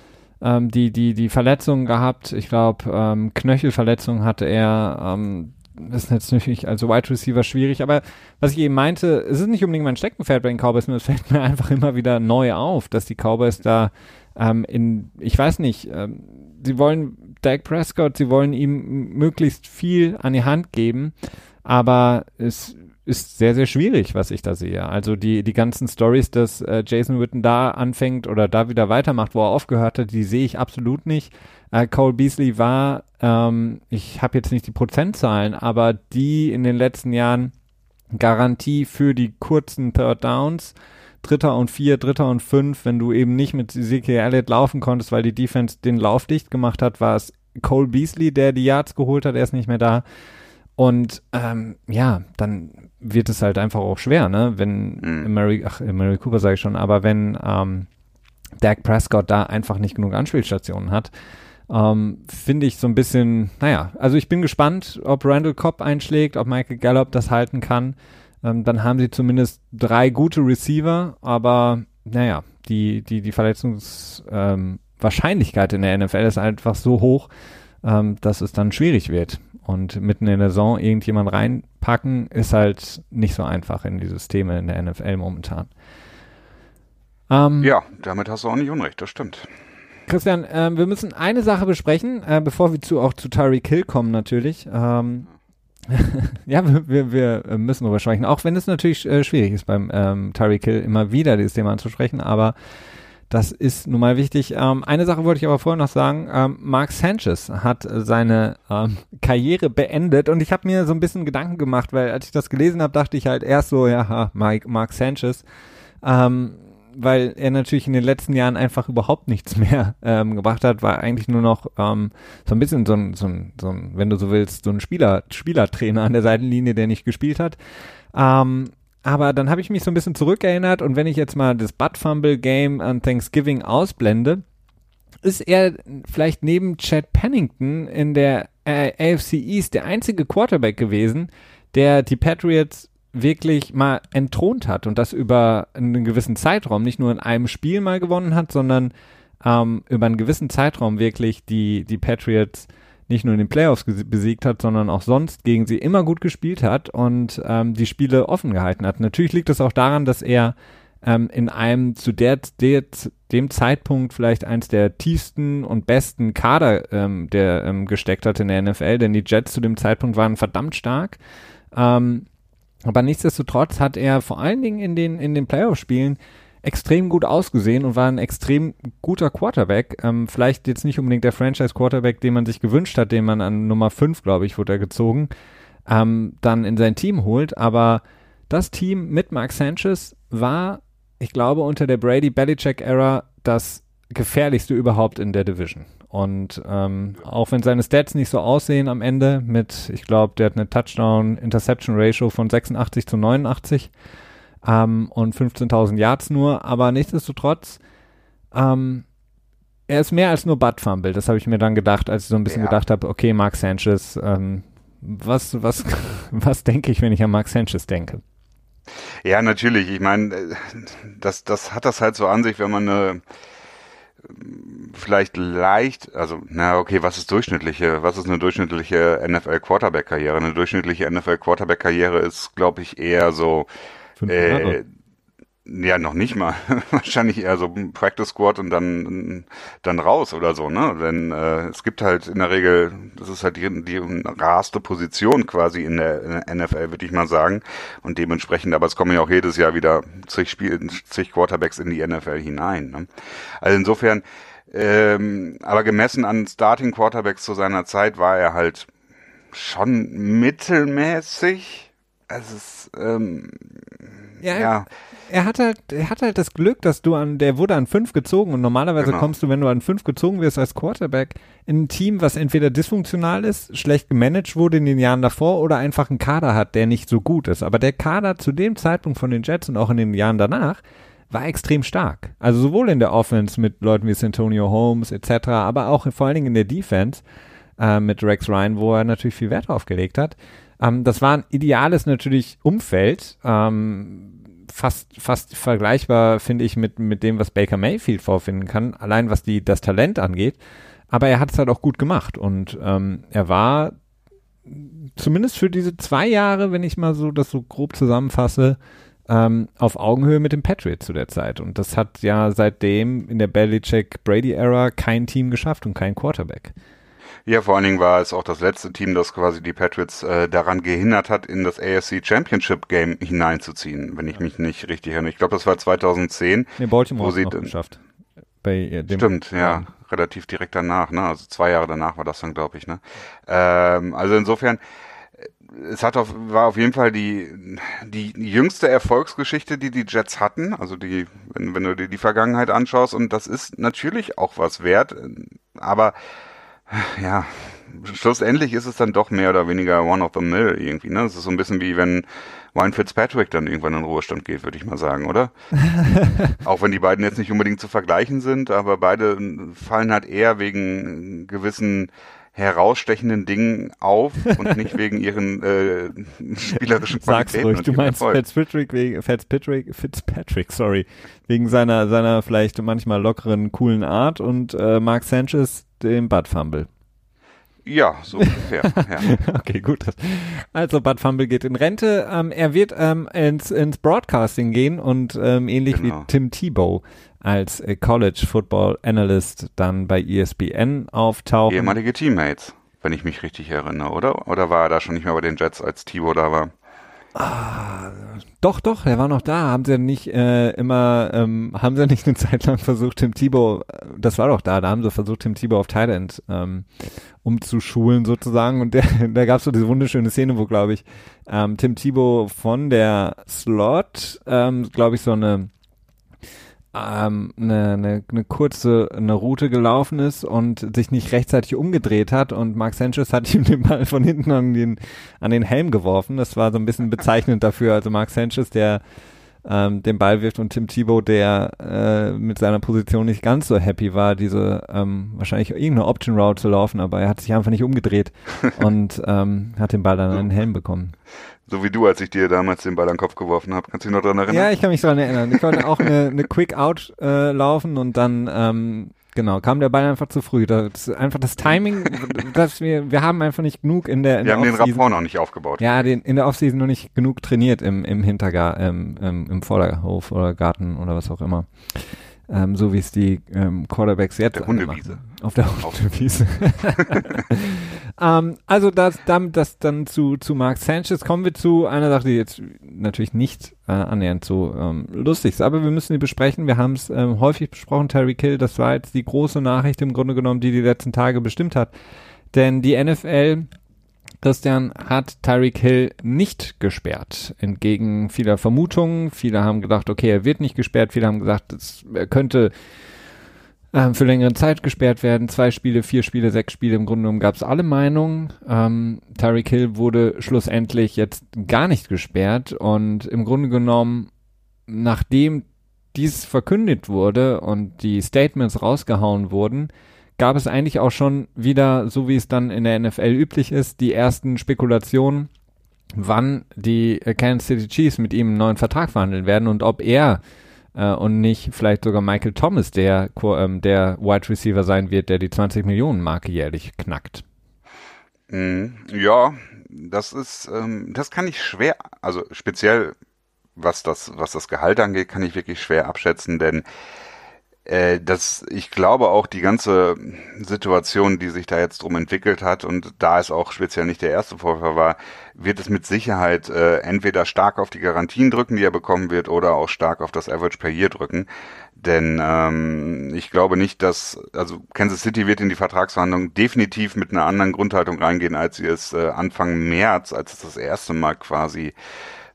ähm, die, die, die Verletzungen gehabt. Ich glaube, ähm, Knöchelverletzungen hatte er. Ähm, das ist jetzt natürlich als Wide Receiver schwierig, aber was ich eben meinte, es ist nicht unbedingt mein Steckenpferd bei den Cowboys, nur es fällt mir *laughs* einfach immer wieder neu auf, dass die Cowboys da ähm, in, ich weiß nicht, ähm, sie wollen Dak Prescott, sie wollen ihm möglichst viel an die Hand geben, aber es ist sehr, sehr schwierig, was ich da sehe. Also die, die ganzen Stories, dass äh, Jason Witten da anfängt oder da wieder weitermacht, wo er aufgehört hat, die sehe ich absolut nicht. Äh, Cole Beasley war, ähm, ich habe jetzt nicht die Prozentzahlen, aber die in den letzten Jahren Garantie für die kurzen Third Downs, Dritter und Vier, Dritter und Fünf, wenn du eben nicht mit Ezekiel Elliott laufen konntest, weil die Defense den Lauf dicht gemacht hat, war es Cole Beasley, der die Yards geholt hat, er ist nicht mehr da. Und ähm, ja, dann wird es halt einfach auch schwer, ne? Wenn mhm. Mary, ach, Mary Cooper sage ich schon, aber wenn ähm, Dak Prescott da einfach nicht genug Anspielstationen hat, ähm, finde ich so ein bisschen, naja, also ich bin gespannt, ob Randall Cobb einschlägt, ob Michael Gallup das halten kann. Ähm, dann haben sie zumindest drei gute Receiver, aber naja, die, die, die Verletzungswahrscheinlichkeit ähm, in der NFL ist einfach so hoch, ähm, dass es dann schwierig wird. Und mitten in der Saison irgendjemand reinpacken, ist halt nicht so einfach in die Systeme in der NFL momentan. Ähm, ja, damit hast du auch nicht unrecht, das stimmt. Christian, äh, wir müssen eine Sache besprechen, äh, bevor wir zu, auch zu Tyreek Hill kommen natürlich. Ähm, *laughs* ja, wir, wir, müssen darüber sprechen, auch wenn es natürlich äh, schwierig ist beim ähm, Tyreek Hill immer wieder dieses Thema anzusprechen, aber das ist nun mal wichtig. Ähm, eine Sache wollte ich aber vorher noch sagen. Ähm, Mark Sanchez hat seine ähm, Karriere beendet und ich habe mir so ein bisschen Gedanken gemacht, weil als ich das gelesen habe, dachte ich halt erst so, ja, Mike, Mark Sanchez. Ähm, weil er natürlich in den letzten Jahren einfach überhaupt nichts mehr *laughs* ähm, gebracht hat, war eigentlich nur noch ähm, so ein bisschen so ein, so ein, so ein, wenn du so willst, so ein Spieler, Spielertrainer an der Seitenlinie, der nicht gespielt hat. Ähm, aber dann habe ich mich so ein bisschen zurückerinnert und wenn ich jetzt mal das Butt Fumble Game an Thanksgiving ausblende, ist er vielleicht neben Chad Pennington in der äh, AFC East der einzige Quarterback gewesen, der die Patriots wirklich mal entthront hat und das über einen gewissen Zeitraum, nicht nur in einem Spiel mal gewonnen hat, sondern ähm, über einen gewissen Zeitraum wirklich die, die Patriots nicht nur in den Playoffs besiegt hat, sondern auch sonst gegen sie immer gut gespielt hat und ähm, die Spiele offen gehalten hat. Natürlich liegt es auch daran, dass er ähm, in einem zu der, der, dem Zeitpunkt vielleicht eins der tiefsten und besten Kader ähm, der ähm, gesteckt hat in der NFL, denn die Jets zu dem Zeitpunkt waren verdammt stark. Ähm, Aber nichtsdestotrotz hat er vor allen Dingen in den, in den Playoff-Spielen extrem gut ausgesehen und war ein extrem guter Quarterback. Ähm, vielleicht jetzt nicht unbedingt der Franchise-Quarterback, den man sich gewünscht hat, den man an Nummer 5, glaube ich, wurde er gezogen, ähm, dann in sein Team holt. Aber das Team mit Mark Sanchez war, ich glaube, unter der Brady-Belichick-Ära das gefährlichste überhaupt in der Division. Und ähm, auch wenn seine Stats nicht so aussehen am Ende mit, ich glaube, der hat eine Touchdown-Interception-Ratio von 86 zu 89 ähm, und 15.000 Yards nur, aber nichtsdestotrotz, ähm, er ist mehr als nur Butt Fumble. Das habe ich mir dann gedacht, als ich so ein bisschen ja. gedacht habe, okay, Mark Sanchez, ähm, was, was, *laughs* was denke ich, wenn ich an Mark Sanchez denke? Ja, natürlich. Ich meine, äh, das, das hat das halt so an sich, wenn man eine vielleicht leicht, also na okay, was ist durchschnittliche, was ist eine durchschnittliche NFL Quarterback Karriere? Eine durchschnittliche NFL Quarterback Karriere ist, glaube ich, eher so äh, ja, noch nicht mal. *laughs* Wahrscheinlich eher so Practice Squad und dann dann raus oder so, ne? Denn äh, es gibt halt in der Regel, das ist halt die, die rarste Position quasi in der, in der NFL, würde ich mal sagen. Und dementsprechend, aber es kommen ja auch jedes Jahr wieder zig Spiel, zig Quarterbacks in die NFL hinein. Ne? Also insofern, ähm, aber gemessen an Starting Quarterbacks zu seiner Zeit war er halt schon mittelmäßig. Also es, ähm, ja, ja. Er hat halt, er hat halt das Glück, dass du an, der wurde an fünf gezogen und normalerweise genau. kommst du, wenn du an fünf gezogen wirst als Quarterback, in ein Team, was entweder dysfunktional ist, schlecht gemanagt wurde in den Jahren davor oder einfach einen Kader hat, der nicht so gut ist. Aber der Kader zu dem Zeitpunkt von den Jets und auch in den Jahren danach war extrem stark. Also sowohl in der Offense mit Leuten wie Santonio Holmes etc., aber auch vor allen Dingen in der Defense äh, mit Rex Ryan, wo er natürlich viel Wert drauf gelegt hat. Ähm, das war ein ideales natürlich Umfeld. Ähm, fast, fast vergleichbar, finde ich, mit, mit dem, was Baker Mayfield vorfinden kann, allein was die, das Talent angeht. Aber er hat es halt auch gut gemacht und ähm, er war zumindest für diese zwei Jahre, wenn ich mal so das so grob zusammenfasse, ähm, auf Augenhöhe mit dem Patriots zu der Zeit. Und das hat ja seitdem in der Belichick-Brady-Ära kein Team geschafft und kein Quarterback. Ja, vor allen Dingen war es auch das letzte Team, das quasi die Patriots äh, daran gehindert hat, in das AFC Championship Game hineinzuziehen, wenn ich mich nicht richtig erinnere. Ich glaube, das war 2010. Nee, Baltimore wo sie noch geschafft. Bei, äh, dem Stimmt, ja, ja, relativ direkt danach, ne? Also zwei Jahre danach war das dann, glaube ich, ne? Ähm, also insofern, es hat auf, war auf jeden Fall die, die jüngste Erfolgsgeschichte, die die Jets hatten. Also die, wenn, wenn du dir die Vergangenheit anschaust, und das ist natürlich auch was wert, aber ja, schlussendlich ist es dann doch mehr oder weniger one of the mill irgendwie, ne? Es ist so ein bisschen wie wenn Ryan Fitzpatrick dann irgendwann in den Ruhestand geht, würde ich mal sagen, oder? *laughs* Auch wenn die beiden jetzt nicht unbedingt zu vergleichen sind, aber beide fallen halt eher wegen gewissen herausstechenden Dingen auf und nicht *laughs* wegen ihren äh, spielerischen Sag's Qualitäten. Sag's ruhig, du meinst Fitzpatrick, wegen, Fitzpatrick, Fitzpatrick, sorry, wegen seiner, seiner vielleicht manchmal lockeren, coolen Art und äh, Mark Sanchez dem Bud Fumble. Ja, so ungefähr. ja. *laughs* Okay, gut. Also Bud Fumble geht in Rente. Ähm, er wird ähm, ins, ins Broadcasting gehen und ähm, ähnlich genau. wie Tim Tebow als äh, College Football Analyst dann bei ESPN auftauchen. Ehemalige Teammates, wenn ich mich richtig erinnere, oder? Oder war er da schon nicht mehr bei den Jets, als Tebow da war? Ah, doch, doch, er war noch da. Haben sie nicht äh, immer, ähm, haben sie nicht eine *laughs* Zeit lang versucht, Tim Thibault, äh, das war doch da, da haben sie versucht, Tim Thibault auf Thailand ähm, umzuschulen sozusagen. Und der, *laughs* da gab es so diese wunderschöne Szene, wo, glaube ich, ähm, Tim Thibault von der Slot, ähm, glaube ich, so eine ähm, eine, eine, eine kurze eine Route gelaufen ist und sich nicht rechtzeitig umgedreht hat und Mark Sanchez hat *laughs* ihm den Ball von hinten an den, an den Helm geworfen. Das war so ein bisschen bezeichnend dafür. Also Mark Sanchez, der ähm, den Ball wirft und Tim Thibault, der äh, mit seiner Position nicht ganz so happy war, diese ähm, wahrscheinlich irgendeine Option Route zu laufen, aber er hat sich einfach nicht umgedreht *laughs* und ähm, hat den Ball dann an den Helm bekommen. So wie du, als ich dir damals den Ball an den Kopf geworfen habe. Kannst du dich noch dran erinnern? Ja, ich kann mich dran erinnern. Ich wollte auch eine, eine Quick Out äh, laufen und dann ähm, Genau, kam der Ball einfach zu früh. Das ist einfach das Timing, dass wir, wir haben einfach nicht genug in der, in Wir der haben den Rapport noch nicht aufgebaut. Ja, den, in der Offseason noch nicht genug trainiert im, im Hintergar, im, im, im Vorderhof oder Garten oder was auch immer. Ähm, so wie es die ähm, Quarterbacks jetzt der Hundewiese. Auf der Hundewiese. *laughs* *laughs* Ähm, also das, damit das dann zu, zu Mark Sanchez kommen wir zu einer Sache, die jetzt natürlich nicht äh, annähernd so ähm, lustig ist, aber wir müssen die besprechen. Wir haben es ähm, häufig besprochen, Terry Kill, das war jetzt die große Nachricht im Grunde genommen, die die letzten Tage bestimmt hat. Denn die NFL Christian hat Tyreek Hill nicht gesperrt. Entgegen vieler Vermutungen. Viele haben gedacht, okay, er wird nicht gesperrt. Viele haben gesagt, es, er könnte ähm, für längere Zeit gesperrt werden. Zwei Spiele, vier Spiele, sechs Spiele. Im Grunde genommen gab es alle Meinungen. Ähm, Tyreek Hill wurde schlussendlich jetzt gar nicht gesperrt. Und im Grunde genommen, nachdem dies verkündet wurde und die Statements rausgehauen wurden, gab es eigentlich auch schon wieder, so wie es dann in der NFL üblich ist, die ersten Spekulationen, wann die Kansas City Chiefs mit ihm einen neuen Vertrag verhandeln werden und ob er äh, und nicht vielleicht sogar Michael Thomas der, ähm, der Wide Receiver sein wird, der die 20 Millionen Marke jährlich knackt. Mhm. Ja, das ist, ähm, das kann ich schwer, also speziell was das, was das Gehalt angeht, kann ich wirklich schwer abschätzen, denn äh, das, ich glaube auch die ganze Situation, die sich da jetzt drum entwickelt hat und da es auch speziell nicht der erste Vorfall war, wird es mit Sicherheit äh, entweder stark auf die Garantien drücken, die er bekommen wird, oder auch stark auf das Average per Year drücken. Denn ähm, ich glaube nicht, dass, also Kansas City wird in die Vertragsverhandlungen definitiv mit einer anderen Grundhaltung reingehen, als sie es äh, Anfang März, als es das erste Mal quasi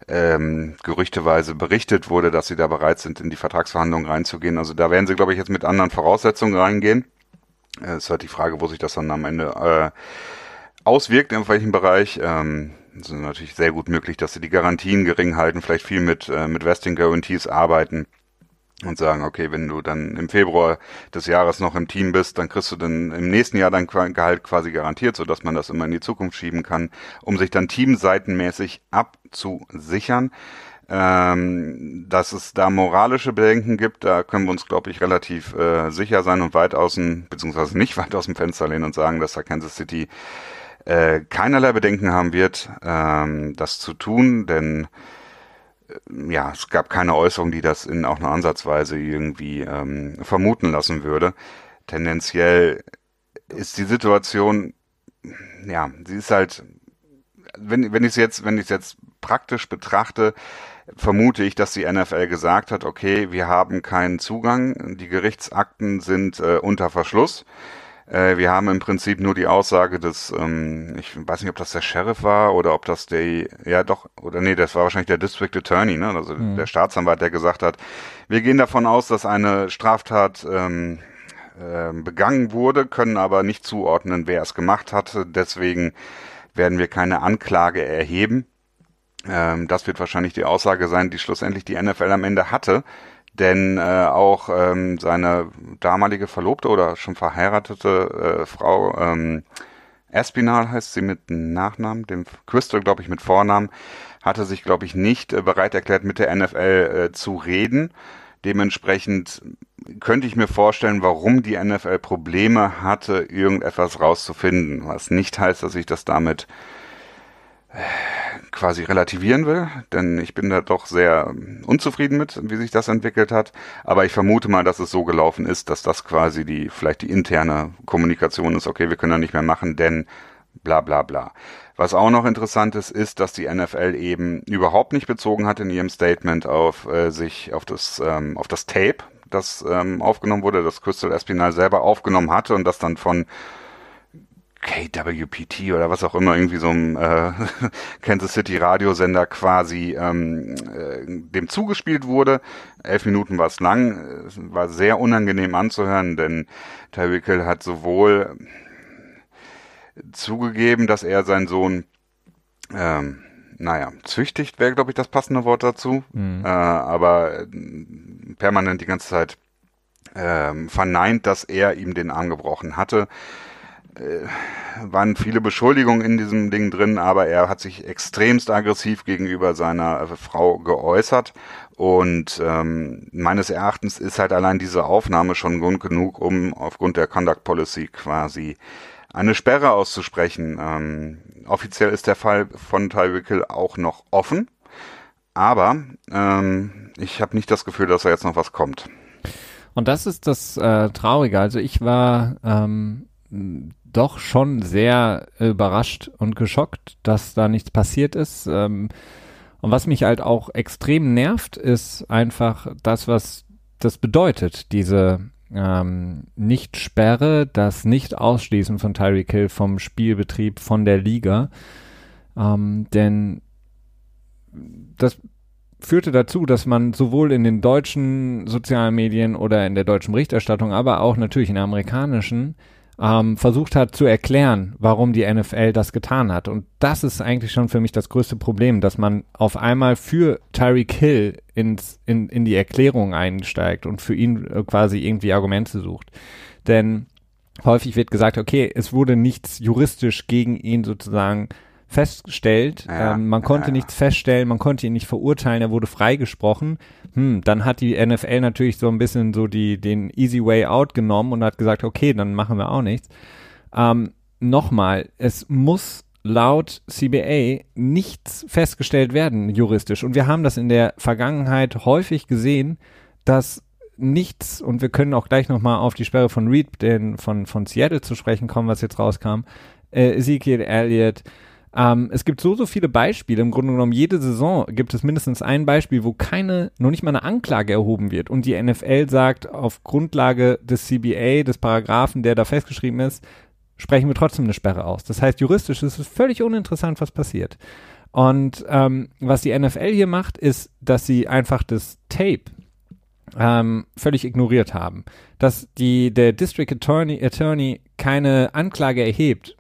ähm, gerüchteweise berichtet wurde, dass sie da bereit sind, in die Vertragsverhandlungen reinzugehen. Also da werden sie, glaube ich, jetzt mit anderen Voraussetzungen reingehen. Es äh, ist halt die Frage, wo sich das dann am Ende äh, auswirkt, in welchem Bereich. Ähm, es ist natürlich sehr gut möglich, dass sie die Garantien gering halten, vielleicht viel mit, äh, mit Vesting Guarantees arbeiten und sagen, okay, wenn du dann im Februar des Jahres noch im Team bist, dann kriegst du dann im nächsten Jahr dein Gehalt quasi garantiert, so dass man das immer in die Zukunft schieben kann, um sich dann teamseitenmäßig abzusichern. Ähm, dass es da moralische Bedenken gibt, da können wir uns, glaube ich, relativ äh, sicher sein und weit außen, beziehungsweise nicht *laughs* weit aus dem Fenster lehnen und sagen, dass da Kansas City äh, keinerlei Bedenken haben wird, ähm, das zu tun, denn ja, es gab keine Äußerung, die das in auch nur ansatzweise irgendwie ähm, vermuten lassen würde. Tendenziell ist die Situation, ja, sie ist halt, wenn, wenn ich es jetzt, wenn ich es jetzt praktisch betrachte, vermute ich, dass die NFL gesagt hat, okay, wir haben keinen Zugang, die Gerichtsakten sind äh, unter Verschluss. Äh, wir haben im Prinzip nur die Aussage des, ähm, ich weiß nicht, ob das der Sheriff war oder ob das der, ja doch, oder nee, das war wahrscheinlich der District Attorney, ne? also mhm. der Staatsanwalt, der gesagt hat, wir gehen davon aus, dass eine Straftat ähm, äh, begangen wurde, können aber nicht zuordnen, wer es gemacht hatte. Deswegen werden wir keine Anklage erheben. Ähm, das wird wahrscheinlich die Aussage sein, die schlussendlich die NFL am Ende hatte denn äh, auch ähm, seine damalige Verlobte oder schon verheiratete äh, Frau ähm, Espinal heißt sie mit Nachnamen, dem Crystal glaube ich mit Vornamen, hatte sich glaube ich nicht äh, bereit erklärt mit der NFL äh, zu reden. Dementsprechend könnte ich mir vorstellen, warum die NFL Probleme hatte, irgendetwas rauszufinden, was nicht heißt, dass ich das damit quasi relativieren will, denn ich bin da doch sehr unzufrieden mit, wie sich das entwickelt hat. Aber ich vermute mal, dass es so gelaufen ist, dass das quasi die, vielleicht die interne Kommunikation ist, okay, wir können da nicht mehr machen, denn bla bla bla. Was auch noch interessant ist, ist, dass die NFL eben überhaupt nicht bezogen hat in ihrem Statement auf äh, sich, auf das, ähm, auf das Tape, das ähm, aufgenommen wurde, das Crystal Espinal selber aufgenommen hatte und das dann von KWPT oder was auch immer, irgendwie so ein äh, *laughs* Kansas City Radiosender quasi ähm, äh, dem zugespielt wurde. Elf Minuten war es lang, es war sehr unangenehm anzuhören, denn Tyreek Hill hat sowohl zugegeben, dass er seinen Sohn ähm, naja, züchtigt wäre, glaube ich, das passende Wort dazu, mhm. äh, aber permanent die ganze Zeit äh, verneint, dass er ihm den Arm gebrochen hatte äh, waren viele Beschuldigungen in diesem Ding drin, aber er hat sich extremst aggressiv gegenüber seiner äh, Frau geäußert. Und ähm, meines Erachtens ist halt allein diese Aufnahme schon Grund genug, um aufgrund der Conduct Policy quasi eine Sperre auszusprechen. Ähm, offiziell ist der Fall von Tyreek auch noch offen, aber ähm, ich habe nicht das Gefühl, dass da jetzt noch was kommt. Und das ist das äh, Traurige. Also ich war ähm, doch schon sehr überrascht und geschockt, dass da nichts passiert ist. Ähm, und was mich halt auch extrem nervt, ist einfach das, was das bedeutet, diese ähm, Nicht-Sperre, das Nicht-Ausschließen von Tyreek Hill vom Spielbetrieb von der Liga. Ähm, denn das führte dazu, dass man sowohl in den deutschen sozialen Medien oder in der deutschen Berichterstattung, aber auch natürlich in der amerikanischen ähm, versucht hat zu erklären, warum die NFL das getan hat. Und das ist eigentlich schon für mich das größte Problem, dass man auf einmal für Tyreek Hill ins, in, in die Erklärung einsteigt und für ihn äh, quasi irgendwie Argumente sucht. Denn häufig wird gesagt, okay, es wurde nichts juristisch gegen ihn sozusagen festgestellt. Ja, ähm, man konnte ja, nichts feststellen, man konnte ihn nicht verurteilen, er wurde freigesprochen. Hm, dann hat die NFL natürlich so ein bisschen so die, den easy way out genommen und hat gesagt, okay, dann machen wir auch nichts. Ähm, Nochmal, es muss laut CBA nichts festgestellt werden juristisch. Und wir haben das in der Vergangenheit häufig gesehen, dass nichts, und wir können auch gleich nochmal auf die Sperre von Reed, den, von, von Seattle zu sprechen kommen, was jetzt rauskam, äh, Ezekiel Elliott, ähm, es gibt so, so viele Beispiele. Im Grunde genommen, jede Saison gibt es mindestens ein Beispiel, wo keine, noch nicht mal eine Anklage erhoben wird. Und die NFL sagt, auf Grundlage des CBA, des Paragraphen, der da festgeschrieben ist, sprechen wir trotzdem eine Sperre aus. Das heißt, juristisch ist es völlig uninteressant, was passiert. Und ähm, was die NFL hier macht, ist, dass sie einfach das Tape ähm, völlig ignoriert haben. Dass die, der District Attorney, Attorney keine Anklage erhebt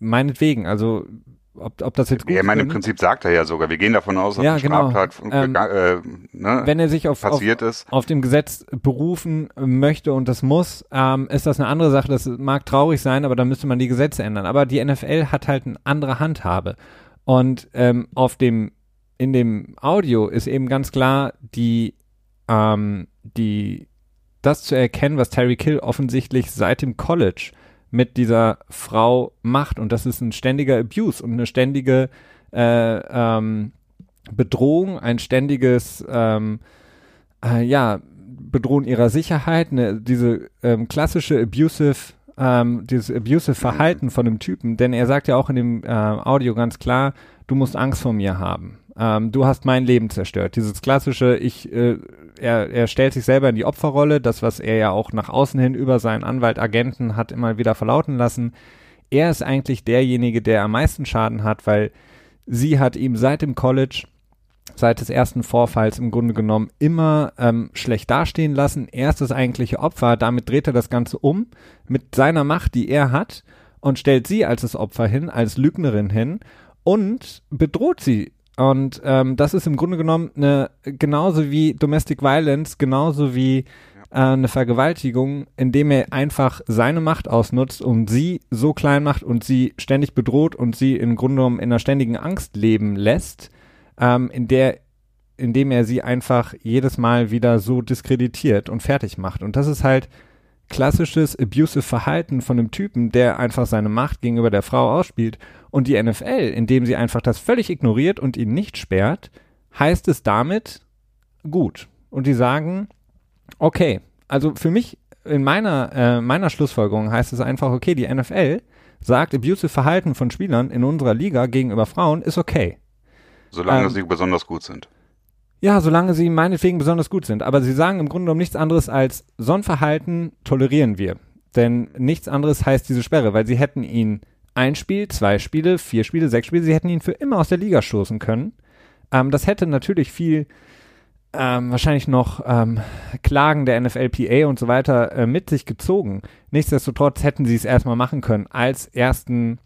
meinetwegen, also ob, ob das jetzt gut ist. Ja, meine, im Prinzip sagt er ja sogar, wir gehen davon aus, dass ja, genau. Straftat ähm, äh, ne, wenn er sich auf, passiert auf, ist. auf dem Gesetz berufen möchte und das muss, ähm, ist das eine andere Sache. Das mag traurig sein, aber da müsste man die Gesetze ändern. Aber die NFL hat halt eine andere Handhabe. Und ähm, auf dem, in dem Audio ist eben ganz klar die, ähm, die, das zu erkennen, was Terry Kill offensichtlich seit dem College mit dieser Frau macht. Und das ist ein ständiger Abuse und eine ständige äh, ähm, Bedrohung, ein ständiges, ähm, äh, ja, Bedrohen ihrer Sicherheit, ne, diese ähm, klassische abusive, ähm, dieses abusive Verhalten von dem Typen, denn er sagt ja auch in dem äh, Audio ganz klar, du musst Angst vor mir haben. Ähm, du hast mein Leben zerstört. Dieses klassische, ich äh, er, er stellt sich selber in die Opferrolle, das, was er ja auch nach außen hin über seinen Anwalt, Agenten hat immer wieder verlauten lassen. Er ist eigentlich derjenige, der am meisten Schaden hat, weil sie hat ihm seit dem College, seit des ersten Vorfalls im Grunde genommen immer ähm, schlecht dastehen lassen. Er ist das eigentliche Opfer, damit dreht er das Ganze um mit seiner Macht, die er hat und stellt sie als das Opfer hin, als Lügnerin hin und bedroht sie und ähm, das ist im Grunde genommen eine, genauso wie Domestic Violence, genauso wie äh, eine Vergewaltigung, indem er einfach seine Macht ausnutzt und sie so klein macht und sie ständig bedroht und sie im Grunde genommen in einer ständigen Angst leben lässt, ähm, in der indem er sie einfach jedes Mal wieder so diskreditiert und fertig macht. Und das ist halt klassisches abusive Verhalten von einem Typen, der einfach seine Macht gegenüber der Frau ausspielt. Und die NFL, indem sie einfach das völlig ignoriert und ihn nicht sperrt, heißt es damit gut. Und die sagen, okay, also für mich in meiner, äh, meiner Schlussfolgerung heißt es einfach, okay, die NFL sagt, abusive Verhalten von Spielern in unserer Liga gegenüber Frauen ist okay. Solange ähm, sie besonders gut sind. Ja, solange sie meinetwegen besonders gut sind. Aber sie sagen im Grunde genommen nichts anderes als, so ein Verhalten tolerieren wir. Denn nichts anderes heißt diese Sperre, weil sie hätten ihn ein Spiel, zwei Spiele, vier Spiele, sechs Spiele, sie hätten ihn für immer aus der Liga stoßen können. Ähm, das hätte natürlich viel, ähm, wahrscheinlich noch ähm, Klagen der NFLPA und so weiter äh, mit sich gezogen. Nichtsdestotrotz hätten sie es erstmal machen können als ersten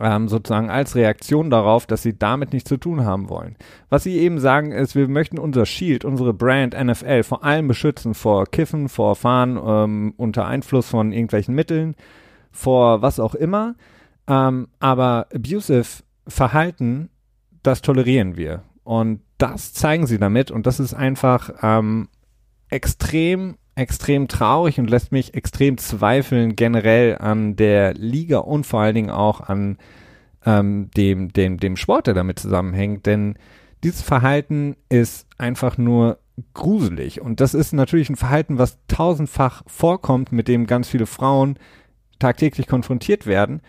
ähm, sozusagen als Reaktion darauf, dass sie damit nichts zu tun haben wollen. Was sie eben sagen ist, wir möchten unser Shield, unsere Brand NFL vor allem beschützen vor Kiffen, vor Fahren ähm, unter Einfluss von irgendwelchen Mitteln, vor was auch immer. Ähm, aber abusive Verhalten, das tolerieren wir. Und das zeigen sie damit und das ist einfach ähm, extrem extrem traurig und lässt mich extrem zweifeln generell an der Liga und vor allen Dingen auch an ähm, dem, dem, dem Sport, der damit zusammenhängt. Denn dieses Verhalten ist einfach nur gruselig. Und das ist natürlich ein Verhalten, was tausendfach vorkommt, mit dem ganz viele Frauen tagtäglich konfrontiert werden.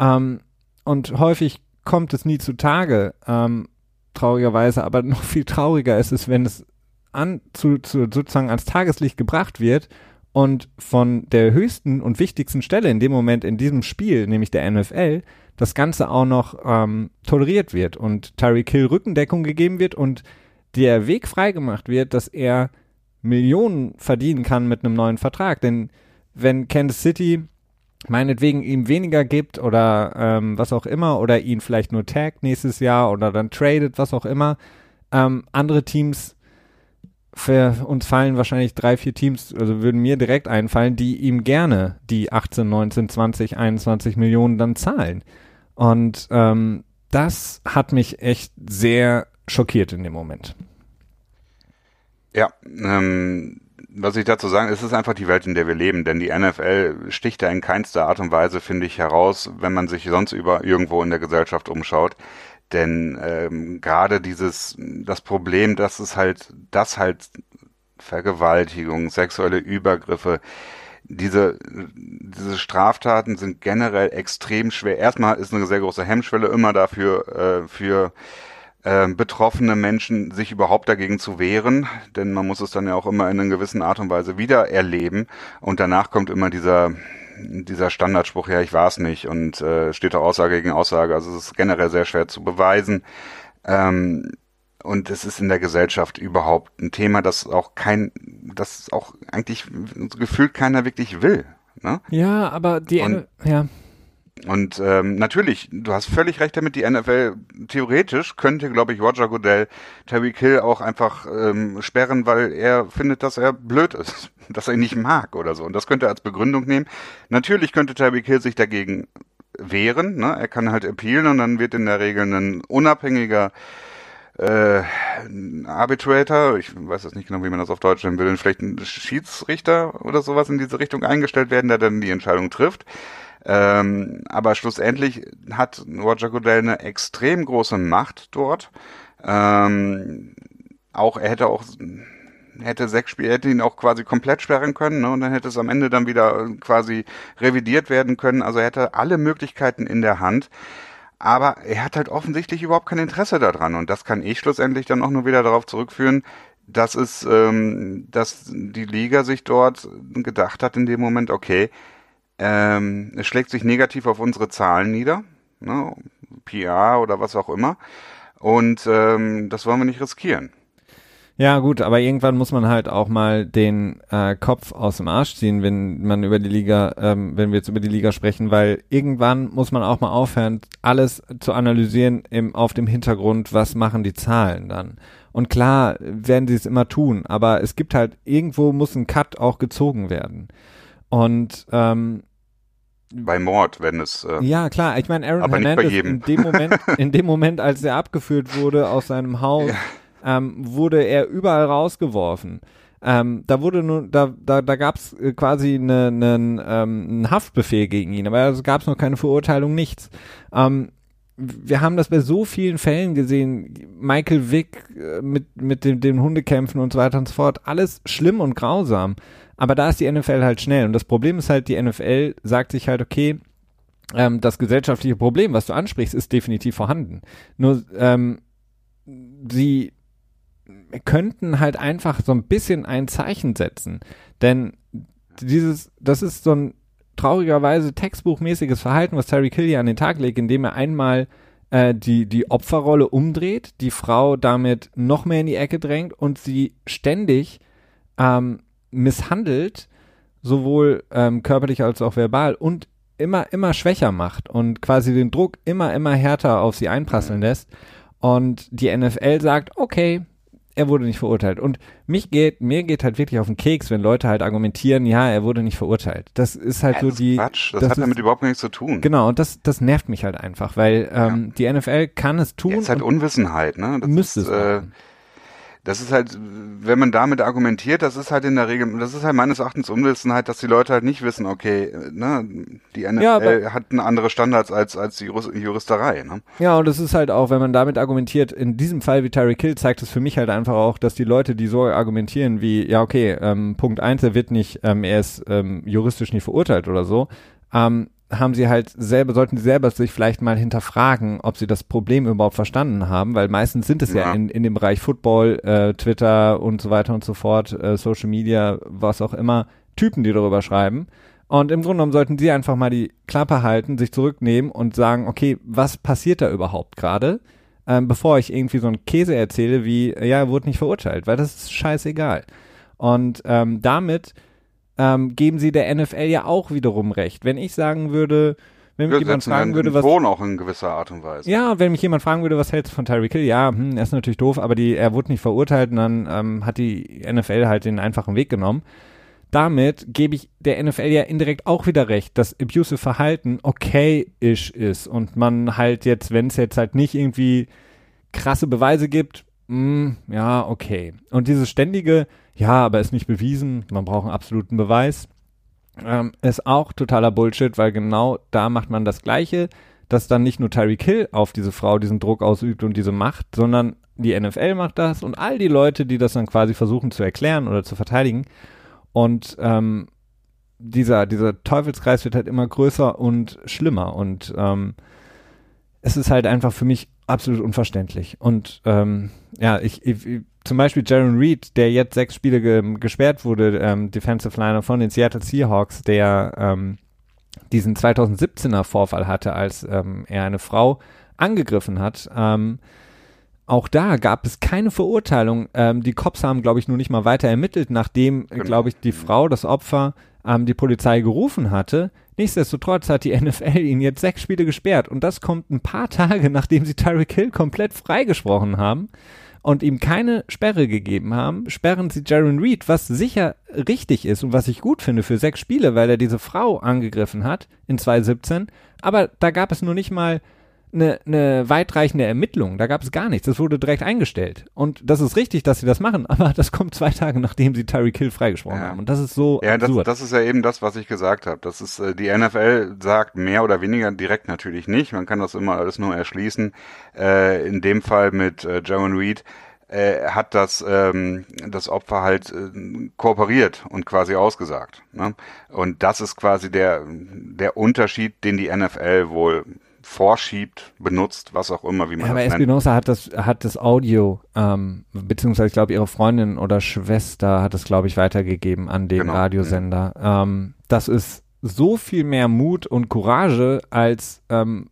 Ähm, und häufig kommt es nie zutage, ähm, traurigerweise, aber *laughs* noch viel trauriger ist es, wenn es an, zu, zu, sozusagen ans Tageslicht gebracht wird und von der höchsten und wichtigsten Stelle in dem Moment in diesem Spiel, nämlich der NFL, das Ganze auch noch ähm, toleriert wird und Tyreek Hill Rückendeckung gegeben wird und der Weg freigemacht wird, dass er Millionen verdienen kann mit einem neuen Vertrag. Denn wenn Kansas City meinetwegen ihm weniger gibt oder ähm, was auch immer oder ihn vielleicht nur taggt nächstes Jahr oder dann tradet, was auch immer, ähm, andere Teams für uns fallen wahrscheinlich drei, vier Teams, also würden mir direkt einfallen, die ihm gerne die 18, 19, 20, 21 Millionen dann zahlen. Und ähm, das hat mich echt sehr schockiert in dem Moment. Ja, ähm, was ich dazu sagen, es ist einfach die Welt, in der wir leben, denn die NFL sticht da in keinster Art und Weise, finde ich, heraus, wenn man sich sonst über irgendwo in der Gesellschaft umschaut. Denn ähm, gerade dieses, das Problem, dass es halt, das halt Vergewaltigung, sexuelle Übergriffe, diese, diese Straftaten sind generell extrem schwer. Erstmal ist eine sehr große Hemmschwelle immer dafür, äh, für äh, betroffene Menschen sich überhaupt dagegen zu wehren, denn man muss es dann ja auch immer in einer gewissen Art und Weise wieder erleben und danach kommt immer dieser dieser Standardspruch, ja, ich war es nicht und äh, steht auch Aussage gegen Aussage. Also es ist generell sehr schwer zu beweisen. Ähm, und es ist in der Gesellschaft überhaupt ein Thema, das auch kein, das auch eigentlich gefühlt keiner wirklich will. Ne? Ja, aber die, und, ja. Und ähm, natürlich, du hast völlig recht damit, die NFL theoretisch könnte, glaube ich, Roger Goodell Terry Kill auch einfach ähm, sperren, weil er findet, dass er blöd ist, *laughs* dass er ihn nicht mag oder so. Und das könnte er als Begründung nehmen. Natürlich könnte Terry Kill sich dagegen wehren. Ne? Er kann halt appealen und dann wird in der Regel ein unabhängiger äh, Arbitrator, ich weiß jetzt nicht genau, wie man das auf Deutsch nennen will, vielleicht ein Schiedsrichter oder sowas in diese Richtung eingestellt werden, der dann die Entscheidung trifft. Ähm, aber schlussendlich hat Roger Goodell eine extrem große Macht dort. Ähm, auch er hätte auch hätte sechs Spiele, hätte ihn auch quasi komplett sperren können, ne? Und dann hätte es am Ende dann wieder quasi revidiert werden können. Also er hätte alle Möglichkeiten in der Hand. Aber er hat halt offensichtlich überhaupt kein Interesse daran. Und das kann ich schlussendlich dann auch nur wieder darauf zurückführen, dass es, ähm, dass die Liga sich dort gedacht hat in dem Moment, okay, ähm, es schlägt sich negativ auf unsere Zahlen nieder, ne, PR oder was auch immer. Und ähm, das wollen wir nicht riskieren. Ja, gut, aber irgendwann muss man halt auch mal den äh, Kopf aus dem Arsch ziehen, wenn man über die Liga, ähm, wenn wir jetzt über die Liga sprechen, weil irgendwann muss man auch mal aufhören, alles zu analysieren im, auf dem Hintergrund, was machen die Zahlen dann. Und klar werden sie es immer tun, aber es gibt halt, irgendwo muss ein Cut auch gezogen werden. Und ähm, bei Mord, wenn es. Äh, ja, klar. Ich meine, Aaron Hernandez in dem Moment, *laughs* in dem Moment, als er abgeführt wurde aus seinem Haus, ja. ähm, wurde er überall rausgeworfen. Ähm, da wurde nun, da, da, da gab es äh, quasi einen ne, ähm, einen Haftbefehl gegen ihn, aber es gab noch keine Verurteilung, nichts. Ähm, wir haben das bei so vielen Fällen gesehen. Michael Wick äh, mit, mit dem, den Hundekämpfen und so weiter und so fort. Alles schlimm und grausam. Aber da ist die NFL halt schnell. Und das Problem ist halt, die NFL sagt sich halt, okay, ähm, das gesellschaftliche Problem, was du ansprichst, ist definitiv vorhanden. Nur ähm, sie könnten halt einfach so ein bisschen ein Zeichen setzen. Denn dieses, das ist so ein traurigerweise textbuchmäßiges Verhalten, was Terry Kill an den Tag legt, indem er einmal äh, die, die Opferrolle umdreht, die Frau damit noch mehr in die Ecke drängt und sie ständig ähm, misshandelt, sowohl ähm, körperlich als auch verbal und immer, immer schwächer macht und quasi den Druck immer, immer härter auf sie einprasseln lässt. Und die NFL sagt, okay, er wurde nicht verurteilt. Und mich geht, mir geht halt wirklich auf den Keks, wenn Leute halt argumentieren, ja, er wurde nicht verurteilt. Das ist halt ja, so die. Quatsch, das, das hat ist, damit überhaupt nichts zu tun. Genau, und das, das nervt mich halt einfach, weil ähm, ja. die NFL kann es tun. Jetzt halt Unwissenheit, ne? Das müsste ist, es. Äh, das ist halt, wenn man damit argumentiert, das ist halt in der Regel, das ist halt meines Erachtens Unwissenheit, dass die Leute halt nicht wissen, okay, ne, die NFL ja, hat eine andere Standards als, als die Juristerei, ne? Ja, und es ist halt auch, wenn man damit argumentiert, in diesem Fall wie Tyreek Hill zeigt es für mich halt einfach auch, dass die Leute, die so argumentieren wie, ja, okay, ähm, Punkt eins, er wird nicht, ähm, er ist ähm, juristisch nicht verurteilt oder so, ähm, haben sie halt selber, sollten sie selber sich vielleicht mal hinterfragen, ob sie das Problem überhaupt verstanden haben, weil meistens sind es ja, ja in, in dem Bereich Football, äh, Twitter und so weiter und so fort, äh, Social Media, was auch immer, Typen, die darüber schreiben. Und im Grunde genommen sollten sie einfach mal die Klappe halten, sich zurücknehmen und sagen, okay, was passiert da überhaupt gerade? Ähm, bevor ich irgendwie so einen Käse erzähle, wie, ja, er wurde nicht verurteilt, weil das ist scheißegal. Und ähm, damit ähm, geben sie der NFL ja auch wiederum recht. Wenn ich sagen würde, wenn mich jemand fragen würde, was. Ton auch in gewisser Art und Weise. Ja, wenn mich jemand fragen würde, was hältst du von Tyreek Hill? Ja, hm, er ist natürlich doof, aber die, er wurde nicht verurteilt und dann ähm, hat die NFL halt den einfachen Weg genommen. Damit gebe ich der NFL ja indirekt auch wieder recht, dass abusive Verhalten okay-ish ist und man halt jetzt, wenn es jetzt halt nicht irgendwie krasse Beweise gibt, mh, hm, ja, okay. Und dieses ständige, ja, aber ist nicht bewiesen, man braucht einen absoluten Beweis, ähm, ist auch totaler Bullshit, weil genau da macht man das Gleiche, dass dann nicht nur Tyreek Hill auf diese Frau diesen Druck ausübt und diese Macht, sondern die NFL macht das und all die Leute, die das dann quasi versuchen zu erklären oder zu verteidigen. Und ähm, dieser, dieser Teufelskreis wird halt immer größer und schlimmer. Und ähm, es ist halt einfach für mich absolut unverständlich. Und ähm, ja, ich, ich, zum Beispiel Jaron Reed, der jetzt sechs Spiele ge gesperrt wurde, ähm, Defensive Liner von den Seattle Seahawks, der ähm, diesen 2017er Vorfall hatte, als ähm, er eine Frau angegriffen hat. Ähm, auch da gab es keine Verurteilung. Ähm, die Cops haben, glaube ich, nur nicht mal weiter ermittelt, nachdem, genau. glaube ich, die Frau, das Opfer, ähm, die Polizei gerufen hatte. Nichtsdestotrotz hat die *laughs* NFL ihn jetzt sechs Spiele gesperrt und das kommt ein paar Tage, nachdem sie Tyreek Hill komplett freigesprochen haben und ihm keine Sperre gegeben haben, sperren sie Jaron Reed, was sicher richtig ist und was ich gut finde für sechs Spiele, weil er diese Frau angegriffen hat in 2017. Aber da gab es nur nicht mal eine, eine weitreichende Ermittlung. Da gab es gar nichts. Das wurde direkt eingestellt. Und das ist richtig, dass sie das machen, *laughs* aber das kommt zwei Tage, nachdem sie Tyreek Hill freigesprochen ja. haben. Und das ist so Ja, das, das, ist ja eben das, was ich gesagt habe. Das ist, äh, die NFL sagt mehr oder weniger direkt natürlich nicht. Man kann das immer alles nur erschließen. Äh, in dem Fall mit äh, Jaron Reed äh, hat das, ähm, das Opfer halt äh, kooperiert und quasi ausgesagt. Ne? Und das ist quasi der, der Unterschied, den die NFL wohl vorschiebt, benutzt, was auch immer, wie man ja, das aber nennt. Espinosa hat das, hat das Audio, ähm, beziehungsweise ich glaube ihre Freundin oder Schwester hat es, glaube ich, weitergegeben an den genau. Radiosender. Mhm. Ähm, das ist so viel mehr Mut und Courage, als ähm,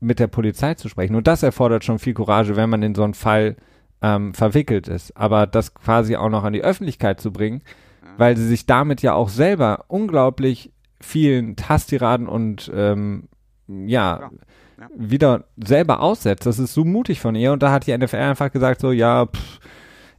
mit der Polizei zu sprechen. Und das erfordert schon viel Courage, wenn man in so einen Fall ähm, verwickelt ist. Aber das quasi auch noch an die Öffentlichkeit zu bringen, ja. weil sie sich damit ja auch selber unglaublich vielen Hasstiraden und ähm, ja, ja, wieder selber aussetzt. Das ist so mutig von ihr und da hat die NFL einfach gesagt so, ja, pff,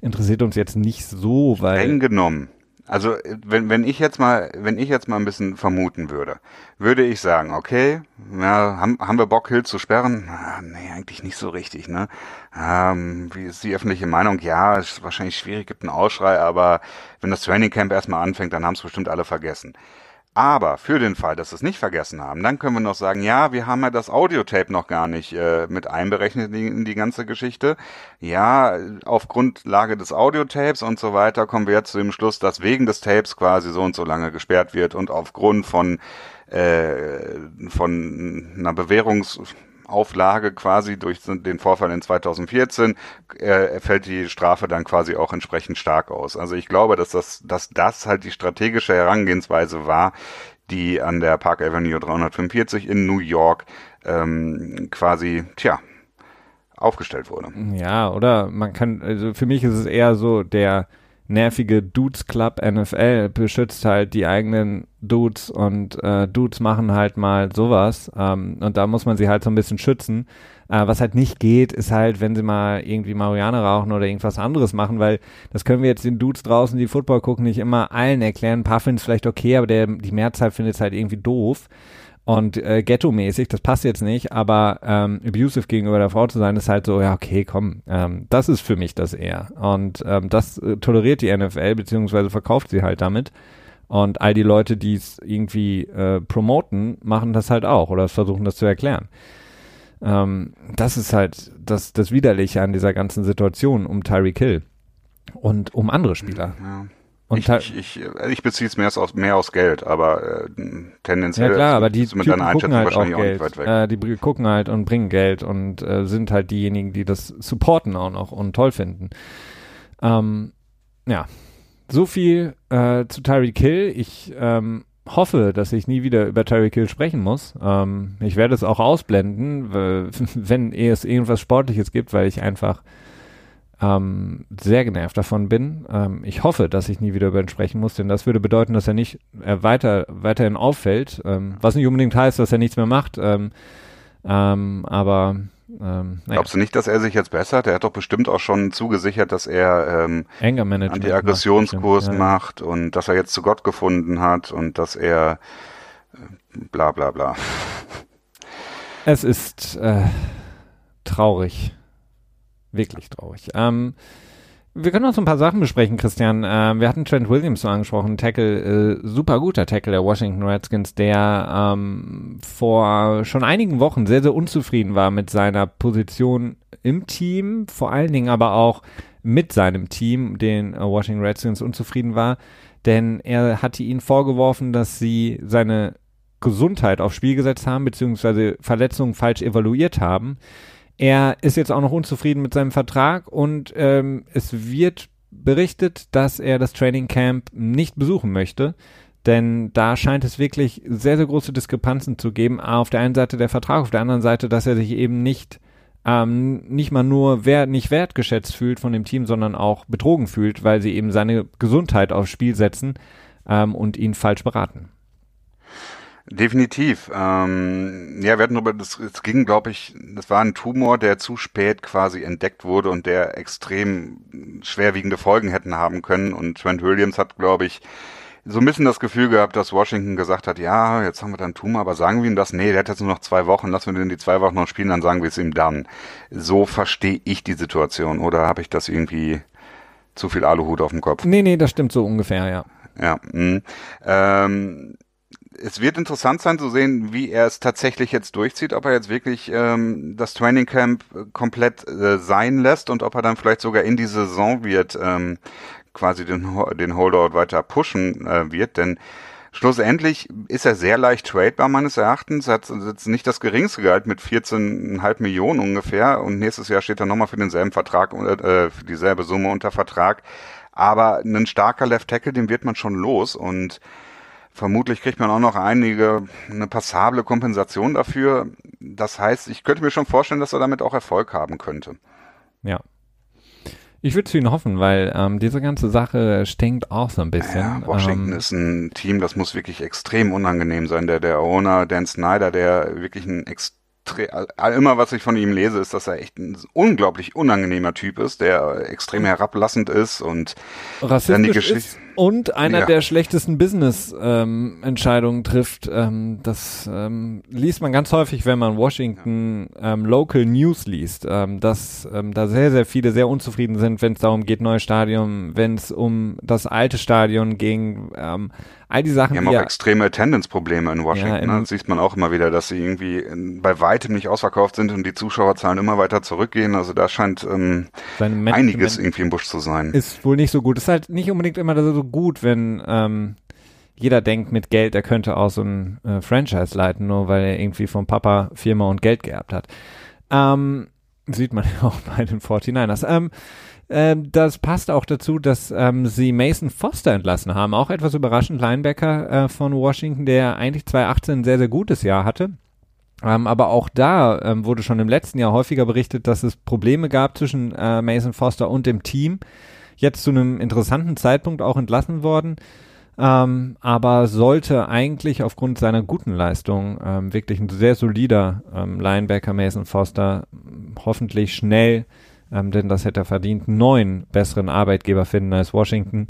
interessiert uns jetzt nicht so, weil. Streng genommen. Also wenn, wenn ich jetzt mal, wenn ich jetzt mal ein bisschen vermuten würde, würde ich sagen, okay, ja, haben, haben wir Bock, Hill zu sperren? Ah, nee, eigentlich nicht so richtig, ne? Ähm, wie ist die öffentliche Meinung? Ja, ist wahrscheinlich schwierig, gibt einen Ausschrei, aber wenn das Training Camp erstmal anfängt, dann haben es bestimmt alle vergessen. Aber für den Fall, dass wir es nicht vergessen haben, dann können wir noch sagen, ja, wir haben ja das Audiotape noch gar nicht äh, mit einberechnet in die ganze Geschichte. Ja, auf Grundlage des Audiotapes und so weiter kommen wir jetzt zu dem Schluss, dass wegen des Tapes quasi so und so lange gesperrt wird und aufgrund von äh, von einer Bewährungs Auflage quasi durch den Vorfall in 2014 äh, fällt die Strafe dann quasi auch entsprechend stark aus. Also ich glaube, dass das, dass das halt die strategische Herangehensweise war, die an der Park Avenue 345 in New York ähm, quasi, tja, aufgestellt wurde. Ja, oder man kann, also für mich ist es eher so der nervige Dudes Club NFL beschützt halt die eigenen Dudes und äh, Dudes machen halt mal sowas ähm, und da muss man sie halt so ein bisschen schützen. Äh, was halt nicht geht, ist halt, wenn sie mal irgendwie Marihuana rauchen oder irgendwas anderes machen, weil das können wir jetzt den Dudes draußen, die Football gucken, nicht immer allen erklären. Ein paar finden es vielleicht okay, aber der, die Mehrzahl findet es halt irgendwie doof und äh, ghetto-mäßig, das passt jetzt nicht, aber ähm, abusive gegenüber der Frau zu sein, ist halt so, ja, okay, komm, ähm, das ist für mich das eher. Und ähm, das äh, toleriert die NFL, beziehungsweise verkauft sie halt damit. Und all die Leute, die es irgendwie äh, promoten, machen das halt auch oder versuchen das zu erklären. Ähm, das ist halt das, das Widerliche an dieser ganzen Situation um Tyreek Hill und um andere Spieler. Ja. Und ich, ich, ich, ich beziehe es mehr aus, mehr aus Geld, aber äh, tendenziell ja, klar, aber die mit Typen gucken halt auch Geld. Auch äh, die gucken halt und bringen Geld und äh, sind halt diejenigen, die das supporten auch noch und toll finden. Ähm, ja, so viel äh, zu Tyreek Hill. Ich ähm, hoffe, dass ich nie wieder über Tyreek Hill sprechen muss. Ähm, ich werde es auch ausblenden, *laughs* wenn es irgendwas Sportliches gibt, weil ich einfach ähm, sehr genervt davon bin. Ähm, ich hoffe, dass ich nie wieder über ihn sprechen muss, denn das würde bedeuten, dass er nicht äh, weiter, weiterhin auffällt, ähm, was nicht unbedingt heißt, dass er nichts mehr macht. Ähm, ähm, aber ähm, naja. Glaubst du nicht, dass er sich jetzt bessert? Er hat doch bestimmt auch schon zugesichert, dass er ähm, Anti-Aggressionskurs macht, ja. macht und dass er jetzt zu Gott gefunden hat und dass er äh, bla bla bla. Es ist äh, traurig. Wirklich traurig. Ähm, wir können noch so ein paar Sachen besprechen, Christian. Ähm, wir hatten Trent Williams so angesprochen, Tackle, äh, super guter Tackle der Washington Redskins, der ähm, vor schon einigen Wochen sehr, sehr unzufrieden war mit seiner Position im Team, vor allen Dingen aber auch mit seinem Team, den äh, Washington Redskins unzufrieden war, denn er hatte ihnen vorgeworfen, dass sie seine Gesundheit aufs Spiel gesetzt haben, beziehungsweise Verletzungen falsch evaluiert haben. Er ist jetzt auch noch unzufrieden mit seinem Vertrag und ähm, es wird berichtet, dass er das Training Camp nicht besuchen möchte. Denn da scheint es wirklich sehr, sehr große Diskrepanzen zu geben. Auf der einen Seite der Vertrag, auf der anderen Seite, dass er sich eben nicht, ähm, nicht mal nur wert, nicht wertgeschätzt fühlt von dem Team, sondern auch betrogen fühlt, weil sie eben seine Gesundheit aufs Spiel setzen ähm, und ihn falsch beraten. Definitiv. Ähm, ja, wir hatten darüber, das, es ging, glaube ich, das war ein Tumor, der zu spät quasi entdeckt wurde und der extrem schwerwiegende Folgen hätten haben können. Und Trent Williams hat, glaube ich, so ein bisschen das Gefühl gehabt, dass Washington gesagt hat, ja, jetzt haben wir dann Tumor, aber sagen wir ihm das? Nee, der hat jetzt nur noch zwei Wochen, lassen wir den die zwei Wochen noch spielen, dann sagen wir es ihm dann. So verstehe ich die Situation. Oder habe ich das irgendwie zu viel Aluhut auf dem Kopf? Nee, nee, das stimmt so ungefähr, ja. Ja, mh. ähm, es wird interessant sein zu sehen, wie er es tatsächlich jetzt durchzieht, ob er jetzt wirklich ähm, das Training Camp äh, komplett äh, sein lässt und ob er dann vielleicht sogar in die Saison wird ähm, quasi den, den Holdout weiter pushen äh, wird, denn schlussendlich ist er sehr leicht tradebar meines Erachtens, hat jetzt nicht das geringste Gehalt mit 14,5 Millionen ungefähr. Und nächstes Jahr steht er nochmal für denselben Vertrag, äh, für dieselbe Summe unter Vertrag, aber ein starker Left Tackle, den wird man schon los. Und Vermutlich kriegt man auch noch einige, eine passable Kompensation dafür. Das heißt, ich könnte mir schon vorstellen, dass er damit auch Erfolg haben könnte. Ja. Ich würde es ihn hoffen, weil ähm, diese ganze Sache stinkt auch so ein bisschen. Ja, Washington ähm, ist ein Team, das muss wirklich extrem unangenehm sein. Der, der Owner, Dan Snyder, der wirklich ein extrem immer was ich von ihm lese, ist, dass er echt ein unglaublich unangenehmer Typ ist, der extrem herablassend ist und rassistisch Geschichte und einer ja. der schlechtesten Business-Entscheidungen ähm, trifft. Ähm, das ähm, liest man ganz häufig, wenn man Washington ähm, Local News liest, ähm, dass ähm, da sehr, sehr viele sehr unzufrieden sind, wenn es darum geht, neues Stadion, wenn es um das alte Stadion ging, ähm, all die Sachen. Die haben auch extreme Attendance-Probleme in Washington. Ja, ne? Das sieht man auch immer wieder, dass sie irgendwie in, bei weitem nicht ausverkauft sind und die Zuschauerzahlen immer weiter zurückgehen. Also da scheint ähm, einiges irgendwie im Busch zu sein. Ist wohl nicht so gut. Ist halt nicht unbedingt immer so gut, wenn ähm, jeder denkt mit Geld, er könnte auch so ein äh, Franchise leiten, nur weil er irgendwie vom Papa Firma und Geld geerbt hat. Ähm, sieht man ja *laughs* auch bei den 49ers. Ähm, ähm, das passt auch dazu, dass ähm, sie Mason Foster entlassen haben. Auch etwas überraschend, Linebacker äh, von Washington, der eigentlich 2018 ein sehr, sehr gutes Jahr hatte. Ähm, aber auch da ähm, wurde schon im letzten Jahr häufiger berichtet, dass es Probleme gab zwischen äh, Mason Foster und dem Team. Jetzt zu einem interessanten Zeitpunkt auch entlassen worden. Ähm, aber sollte eigentlich aufgrund seiner guten Leistung ähm, wirklich ein sehr solider ähm, Linebacker Mason Foster hoffentlich schnell ähm, denn das hätte er verdient, neuen, besseren Arbeitgeber finden als Washington.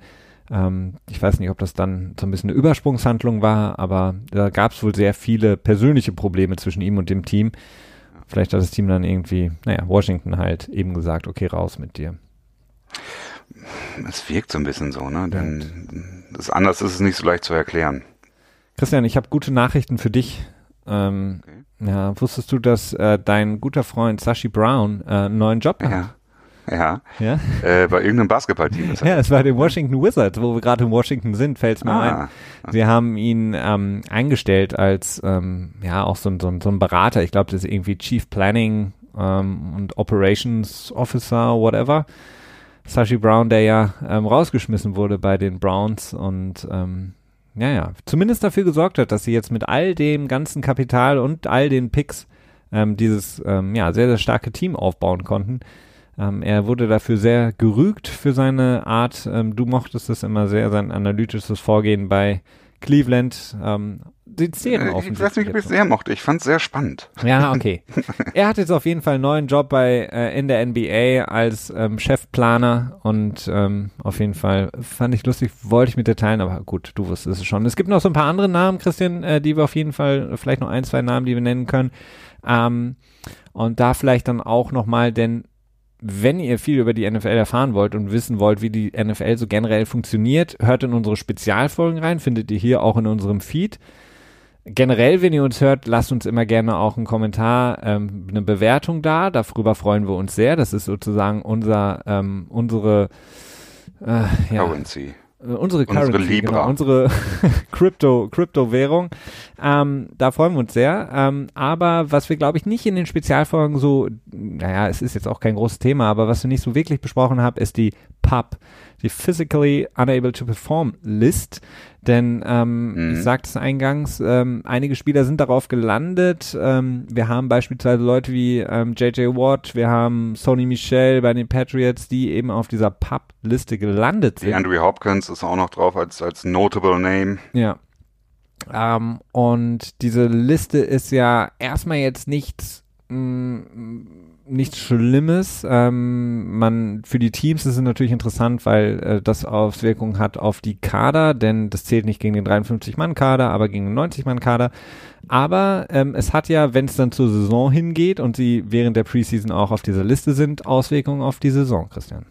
Ähm, ich weiß nicht, ob das dann so ein bisschen eine Übersprungshandlung war, aber da gab es wohl sehr viele persönliche Probleme zwischen ihm und dem Team. Vielleicht hat das Team dann irgendwie, naja, Washington halt eben gesagt, okay, raus mit dir. Es wirkt so ein bisschen so, ne? Denn das anders ist es nicht so leicht zu erklären. Christian, ich habe gute Nachrichten für dich. Ähm, okay. Ja, wusstest du, dass äh, dein guter Freund Sashi Brown äh, einen neuen Job hat? Ja. Ja. ja? Äh, bei irgendeinem Basketballteam. *laughs* ja, es war den Washington Wizards, wo wir gerade in Washington sind, fällt es mir ah. ein. Sie haben ihn ähm, eingestellt als ähm, ja auch so, so, so ein Berater. Ich glaube, das ist irgendwie Chief Planning ähm, und Operations Officer, whatever. Sashi Brown, der ja ähm, rausgeschmissen wurde bei den Browns und ähm, ja, ja, zumindest dafür gesorgt hat, dass sie jetzt mit all dem ganzen Kapital und all den Picks ähm, dieses ähm, ja, sehr, sehr starke Team aufbauen konnten. Ähm, er wurde dafür sehr gerügt für seine Art. Ähm, du mochtest es immer sehr, sein analytisches Vorgehen bei Cleveland. Ähm, die Szenen äh, Ich weiß nicht, ob ich es sehr mochte. Ich fand es sehr spannend. Ja, *laughs* okay. er hat jetzt auf jeden Fall einen neuen Job bei äh, in der NBA als ähm, Chefplaner und ähm, auf jeden Fall fand ich lustig, wollte ich mit dir teilen, aber gut, du wusstest es schon. Es gibt noch so ein paar andere Namen, Christian, äh, die wir auf jeden Fall, vielleicht noch ein, zwei Namen, die wir nennen können. Ähm, und da vielleicht dann auch nochmal, denn wenn ihr viel über die NFL erfahren wollt und wissen wollt, wie die NFL so generell funktioniert, hört in unsere Spezialfolgen rein, findet ihr hier auch in unserem Feed. Generell, wenn ihr uns hört, lasst uns immer gerne auch einen Kommentar, ähm, eine Bewertung da. Darüber freuen wir uns sehr. Das ist sozusagen unser, ähm, unsere äh, ja. Äh, unsere Currency, unsere Libra. Genau, unsere *laughs* Crypto, Crypto-Währung. Ähm, da freuen wir uns sehr. Ähm, aber was wir, glaube ich, nicht in den Spezialfolgen so, naja, es ist jetzt auch kein großes Thema, aber was wir nicht so wirklich besprochen haben, ist die PUB, die Physically Unable to Perform List. Denn ähm, mhm. ich sagte es eingangs, ähm, einige Spieler sind darauf gelandet. Ähm, wir haben beispielsweise Leute wie ähm, JJ Watt, wir haben Sony Michel bei den Patriots, die eben auf dieser Pub-Liste gelandet sind. Die Andrew Hopkins ist auch noch drauf als, als Notable Name. Ja. Ähm, und diese Liste ist ja erstmal jetzt nichts mh, mm, nichts Schlimmes. Ähm, man für die Teams ist es natürlich interessant, weil äh, das Auswirkungen hat auf die Kader, denn das zählt nicht gegen den 53-Mann-Kader, aber gegen den 90-Mann-Kader. Aber ähm, es hat ja, wenn es dann zur Saison hingeht und sie während der Preseason auch auf dieser Liste sind, Auswirkungen auf die Saison, Christian.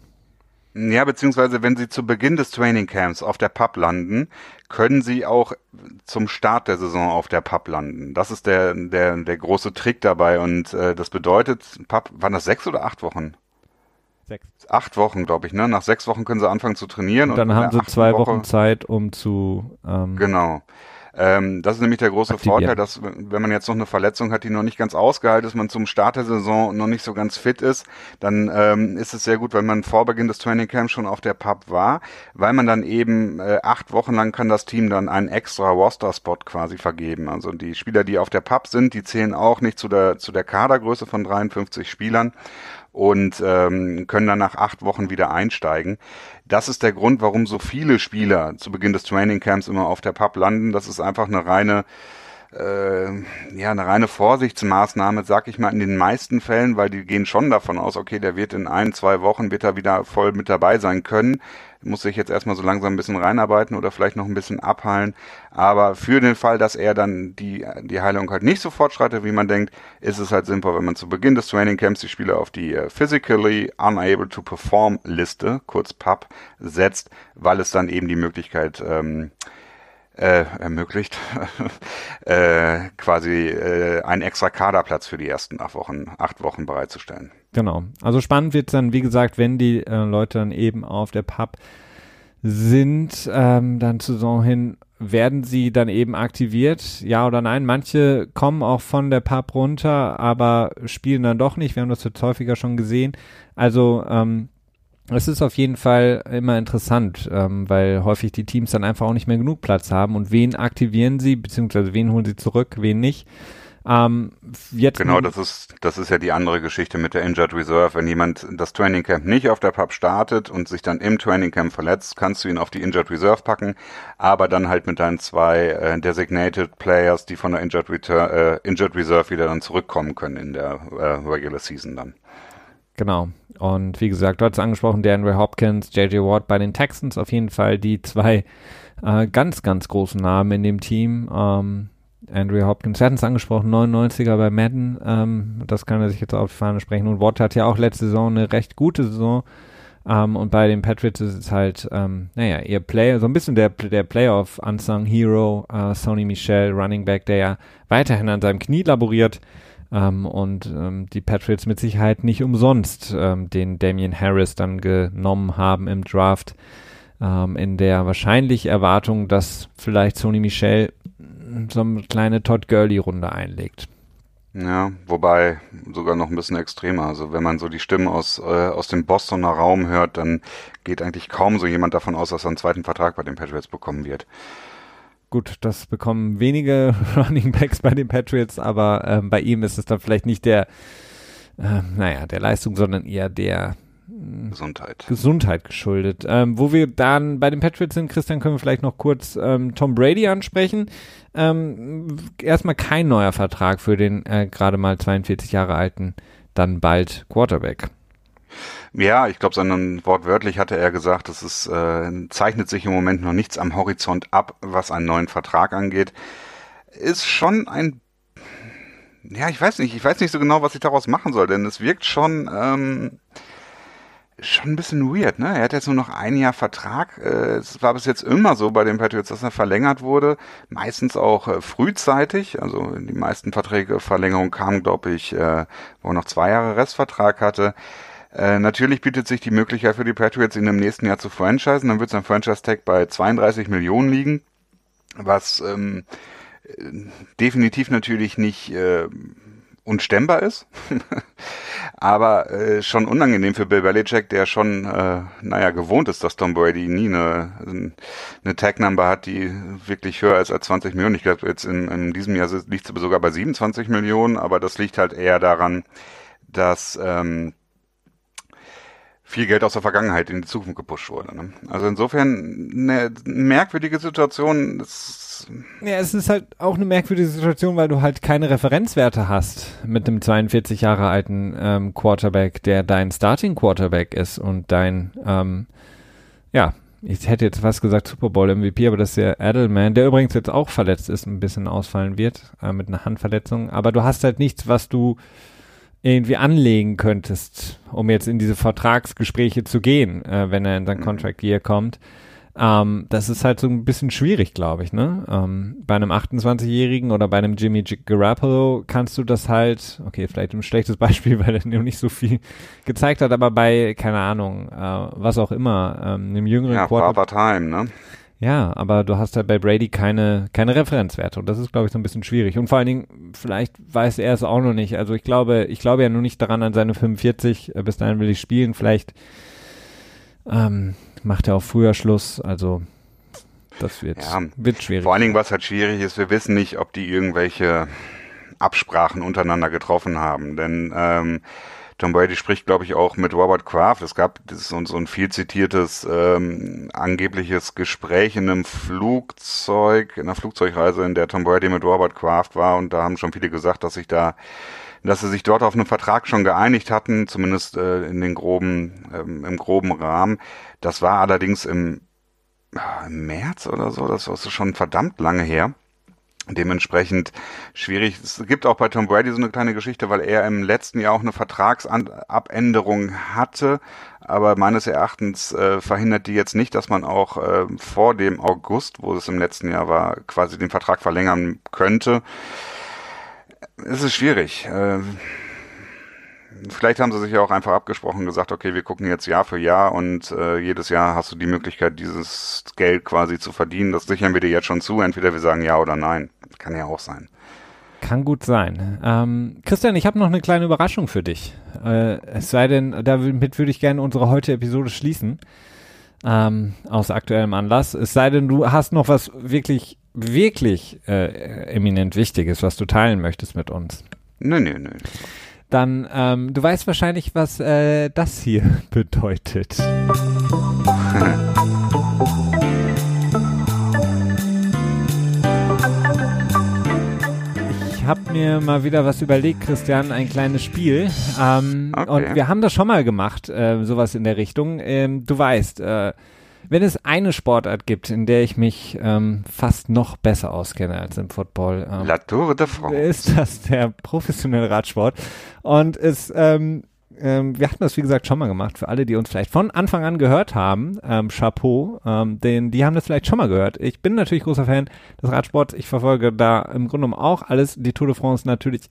Ja, beziehungsweise wenn sie zu Beginn des Trainingcamps auf der Pub landen, können sie auch zum Start der Saison auf der Pub landen. Das ist der, der, der große Trick dabei und äh, das bedeutet, Pub, waren das sechs oder acht Wochen? Sechs. Acht Wochen, glaube ich, ne? Nach sechs Wochen können sie anfangen zu trainieren. Und dann und haben sie zwei Woche, Wochen Zeit, um zu ähm, Genau. Ähm, das ist nämlich der große aktivieren. Vorteil, dass wenn man jetzt noch eine Verletzung hat, die noch nicht ganz ausgehalten ist, man zum Start der Saison noch nicht so ganz fit ist, dann ähm, ist es sehr gut, wenn man vor Beginn des Training Camps schon auf der Pub war, weil man dann eben äh, acht Wochen lang kann das Team dann einen extra Roster-Spot quasi vergeben. Also die Spieler, die auf der Pub sind, die zählen auch nicht zu der, zu der Kadergröße von 53 Spielern und ähm, können dann nach acht Wochen wieder einsteigen. Das ist der Grund, warum so viele Spieler zu Beginn des Trainingcamps immer auf der Pub landen. Das ist einfach eine reine äh, ja, eine reine Vorsichtsmaßnahme, sag ich mal, in den meisten Fällen, weil die gehen schon davon aus, okay, der wird in ein, zwei Wochen, wird er wieder voll mit dabei sein können muss sich jetzt erstmal so langsam ein bisschen reinarbeiten oder vielleicht noch ein bisschen abheilen. Aber für den Fall, dass er dann die, die Heilung halt nicht so fortschreitet, wie man denkt, ist es halt sinnvoll, wenn man zu Beginn des Training Camps die Spieler auf die uh, Physically Unable to Perform Liste, kurz PUP, setzt, weil es dann eben die Möglichkeit ähm, äh, ermöglicht, *laughs* äh, quasi äh, einen extra Kaderplatz für die ersten acht Wochen, acht Wochen bereitzustellen. Genau. Also spannend wird dann, wie gesagt, wenn die äh, Leute dann eben auf der Pub sind, ähm, dann zur Saison hin, werden sie dann eben aktiviert, ja oder nein. Manche kommen auch von der Pub runter, aber spielen dann doch nicht. Wir haben das jetzt häufiger schon gesehen. Also ähm, es ist auf jeden Fall immer interessant, ähm, weil häufig die Teams dann einfach auch nicht mehr genug Platz haben und wen aktivieren sie, beziehungsweise wen holen sie zurück, wen nicht. Ähm, jetzt genau, das ist, das ist ja die andere Geschichte mit der Injured Reserve. Wenn jemand das Training Camp nicht auf der Pub startet und sich dann im Training Camp verletzt, kannst du ihn auf die Injured Reserve packen, aber dann halt mit deinen zwei äh, Designated Players, die von der Injured, Return, äh, Injured Reserve wieder dann zurückkommen können in der äh, Regular Season dann. Genau. Und wie gesagt, du hast angesprochen, DeAndre Hopkins, JJ Ward bei den Texans auf jeden Fall die zwei äh, ganz, ganz großen Namen in dem Team. Ähm, Andrew Hopkins, wir hatten es angesprochen, 99er bei Madden, ähm, das kann er sich jetzt auf die Fahne sprechen. Und Watt hat ja auch letzte Saison eine recht gute Saison. Ähm, und bei den Patriots ist es halt, ähm, naja, ihr Player, so ein bisschen der, der Playoff Unsung Hero, äh, Sony Michel, Running Back, der ja weiterhin an seinem Knie laboriert. Ähm, und ähm, die Patriots mit Sicherheit nicht umsonst ähm, den Damian Harris dann genommen haben im Draft, ähm, in der wahrscheinlich Erwartung, dass vielleicht Sony Michel so eine kleine Todd Gurley-Runde einlegt. Ja, wobei sogar noch ein bisschen extremer. Also wenn man so die Stimmen aus, äh, aus dem Bostoner Raum hört, dann geht eigentlich kaum so jemand davon aus, dass er einen zweiten Vertrag bei den Patriots bekommen wird. Gut, das bekommen wenige *laughs* Running Backs bei den Patriots, aber ähm, bei ihm ist es dann vielleicht nicht der, äh, naja, der Leistung, sondern eher der hm, Gesundheit. Gesundheit geschuldet. Ähm, wo wir dann bei den Patriots sind, Christian, können wir vielleicht noch kurz ähm, Tom Brady ansprechen. Ähm, erstmal kein neuer Vertrag für den äh, gerade mal 42 Jahre alten, dann bald Quarterback. Ja, ich glaube, sondern wortwörtlich hatte er gesagt, es ist, äh, zeichnet sich im Moment noch nichts am Horizont ab, was einen neuen Vertrag angeht. Ist schon ein, ja, ich weiß nicht, ich weiß nicht so genau, was ich daraus machen soll, denn es wirkt schon, ähm, schon ein bisschen weird, ne? Er hat jetzt nur noch ein Jahr Vertrag. Äh, es war bis jetzt immer so bei den Patriots, dass er verlängert wurde. Meistens auch äh, frühzeitig. Also die meisten Verträge, Verlängerungen kamen, glaube ich, äh, wo er noch zwei Jahre Restvertrag hatte. Äh, natürlich bietet sich die Möglichkeit für die Patriots, ihn im nächsten Jahr zu franchisen. Dann wird sein Franchise-Tag bei 32 Millionen liegen, was ähm, definitiv natürlich nicht äh, unstemmbar ist, *laughs* aber äh, schon unangenehm für Bill Belichick, der schon, äh, naja, gewohnt ist, dass Tom Brady nie eine, eine Tag-Number hat, die wirklich höher ist als 20 Millionen. Ich glaube, jetzt in, in diesem Jahr liegt sie sogar bei 27 Millionen, aber das liegt halt eher daran, dass ähm, viel Geld aus der Vergangenheit in die Zukunft gepusht wurde. Ne? Also insofern eine merkwürdige Situation. Ja, es ist halt auch eine merkwürdige Situation, weil du halt keine Referenzwerte hast mit dem 42 Jahre alten ähm, Quarterback, der dein Starting Quarterback ist und dein, ähm, ja, ich hätte jetzt fast gesagt Super Bowl MVP, aber das ist ja Edelman, der übrigens jetzt auch verletzt ist, ein bisschen ausfallen wird äh, mit einer Handverletzung. Aber du hast halt nichts, was du irgendwie anlegen könntest, um jetzt in diese Vertragsgespräche zu gehen, äh, wenn er in sein mhm. Contract Year kommt. Ähm, das ist halt so ein bisschen schwierig, glaube ich, ne? Ähm, bei einem 28-Jährigen oder bei einem Jimmy Garoppolo kannst du das halt, okay, vielleicht ein schlechtes *laughs* Beispiel, weil er nicht so viel gezeigt hat, aber bei, keine Ahnung, äh, was auch immer, ähm, einem jüngeren ja, Quarter Time, ne? Ja, aber du hast halt bei Brady keine, keine Referenzwerte und das ist, glaube ich, so ein bisschen schwierig. Und vor allen Dingen, vielleicht weiß er es auch noch nicht. Also ich glaube, ich glaube ja nur nicht daran an seine 45, äh, bis dahin will ich spielen. Vielleicht ähm, macht er auch früher Schluss. Also das wird, ja, wird schwierig. Vor allen Dingen, was halt schwierig ist, wir wissen nicht, ob die irgendwelche Absprachen untereinander getroffen haben. Denn ähm, Tom Brady spricht, glaube ich, auch mit Robert Kraft. Es gab so, ein viel zitiertes ähm, angebliches Gespräch in einem Flugzeug, in einer Flugzeugreise, in der Tom Brady mit Robert Kraft war. Und da haben schon viele gesagt, dass sich da dass sie sich dort auf einen Vertrag schon geeinigt hatten, zumindest äh, in den groben, ähm, im groben Rahmen. Das war allerdings im, äh, im März oder so, das war schon verdammt lange her. Dementsprechend schwierig. Es gibt auch bei Tom Brady so eine kleine Geschichte, weil er im letzten Jahr auch eine Vertragsabänderung hatte, aber meines Erachtens äh, verhindert die jetzt nicht, dass man auch äh, vor dem August, wo es im letzten Jahr war, quasi den Vertrag verlängern könnte. Es ist schwierig. Äh, vielleicht haben sie sich ja auch einfach abgesprochen und gesagt, okay, wir gucken jetzt Jahr für Jahr und äh, jedes Jahr hast du die Möglichkeit, dieses Geld quasi zu verdienen. Das sichern wir dir jetzt schon zu. Entweder wir sagen ja oder nein. Kann ja auch sein. Kann gut sein. Ähm, Christian, ich habe noch eine kleine Überraschung für dich. Äh, es sei denn, damit würde ich gerne unsere heutige Episode schließen. Ähm, aus aktuellem Anlass. Es sei denn, du hast noch was wirklich, wirklich äh, eminent Wichtiges, was du teilen möchtest mit uns. Nö, nö, nö dann ähm, du weißt wahrscheinlich, was äh, das hier *laughs* bedeutet. ich habe mir mal wieder was überlegt, Christian, ein kleines Spiel. Ähm, okay. Und wir haben das schon mal gemacht, äh, sowas in der Richtung. Ähm, du weißt, äh, wenn es eine Sportart gibt, in der ich mich ähm, fast noch besser auskenne als im Football, ähm, La Tour de France. ist das der professionelle Radsport. Und es, ähm, ähm, wir hatten das wie gesagt schon mal gemacht. Für alle, die uns vielleicht von Anfang an gehört haben, ähm, Chapeau, ähm, den, die haben das vielleicht schon mal gehört. Ich bin natürlich großer Fan des Radsports. Ich verfolge da im Grunde genommen auch alles. Die Tour de France natürlich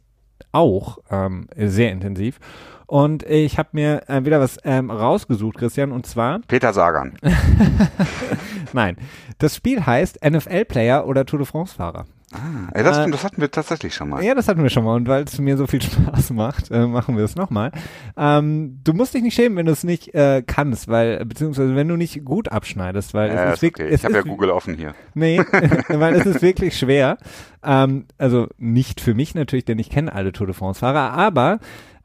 auch ähm, sehr intensiv. Und ich habe mir äh, wieder was ähm, rausgesucht, Christian, und zwar. *laughs* Peter Sagan. *laughs* Nein, das Spiel heißt NFL-Player oder Tour de France-Fahrer. Ah, ey, das, äh, das, hatten wir tatsächlich schon mal. Ja, das hatten wir schon mal. Und weil es mir so viel *laughs* Spaß macht, äh, machen wir es nochmal. Ähm, du musst dich nicht schämen, wenn du es nicht äh, kannst, weil, beziehungsweise wenn du nicht gut abschneidest, weil ja, es ist wirklich. Okay. Ich habe ja Google offen hier. Nee, *laughs* *laughs* weil es ist wirklich schwer. Ähm, also nicht für mich natürlich, denn ich kenne alle Tour de France-Fahrer, aber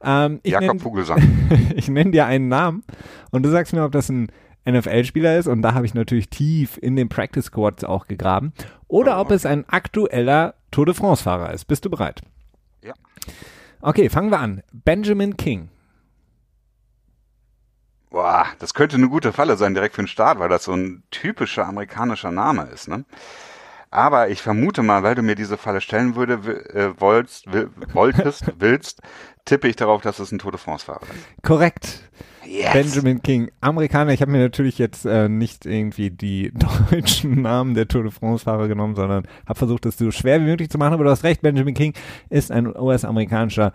ähm, ich Jakob nenn, Vogelsang. ich nenne dir einen Namen und du sagst mir, ob das ein NFL-Spieler ist und da habe ich natürlich tief in den Practice Squads auch gegraben oder Oh, ob es ein aktueller Tour de France-Fahrer ist. Bist du bereit? Ja. Okay, fangen wir an. Benjamin King. Boah, das könnte eine gute Falle sein direkt für den Start, weil das so ein typischer amerikanischer Name ist, ne? Aber ich vermute mal, weil du mir diese Falle stellen würde, äh, wolltest, will, *laughs* wolltest, willst, tippe ich darauf, dass es ein Tour de France-Fahrer ist. Korrekt. Yes. Benjamin King, Amerikaner. Ich habe mir natürlich jetzt äh, nicht irgendwie die *laughs* deutschen Namen der Tour de France-Fahrer genommen, sondern habe versucht, das so schwer wie möglich zu machen. Aber du hast recht, Benjamin King ist ein US-amerikanischer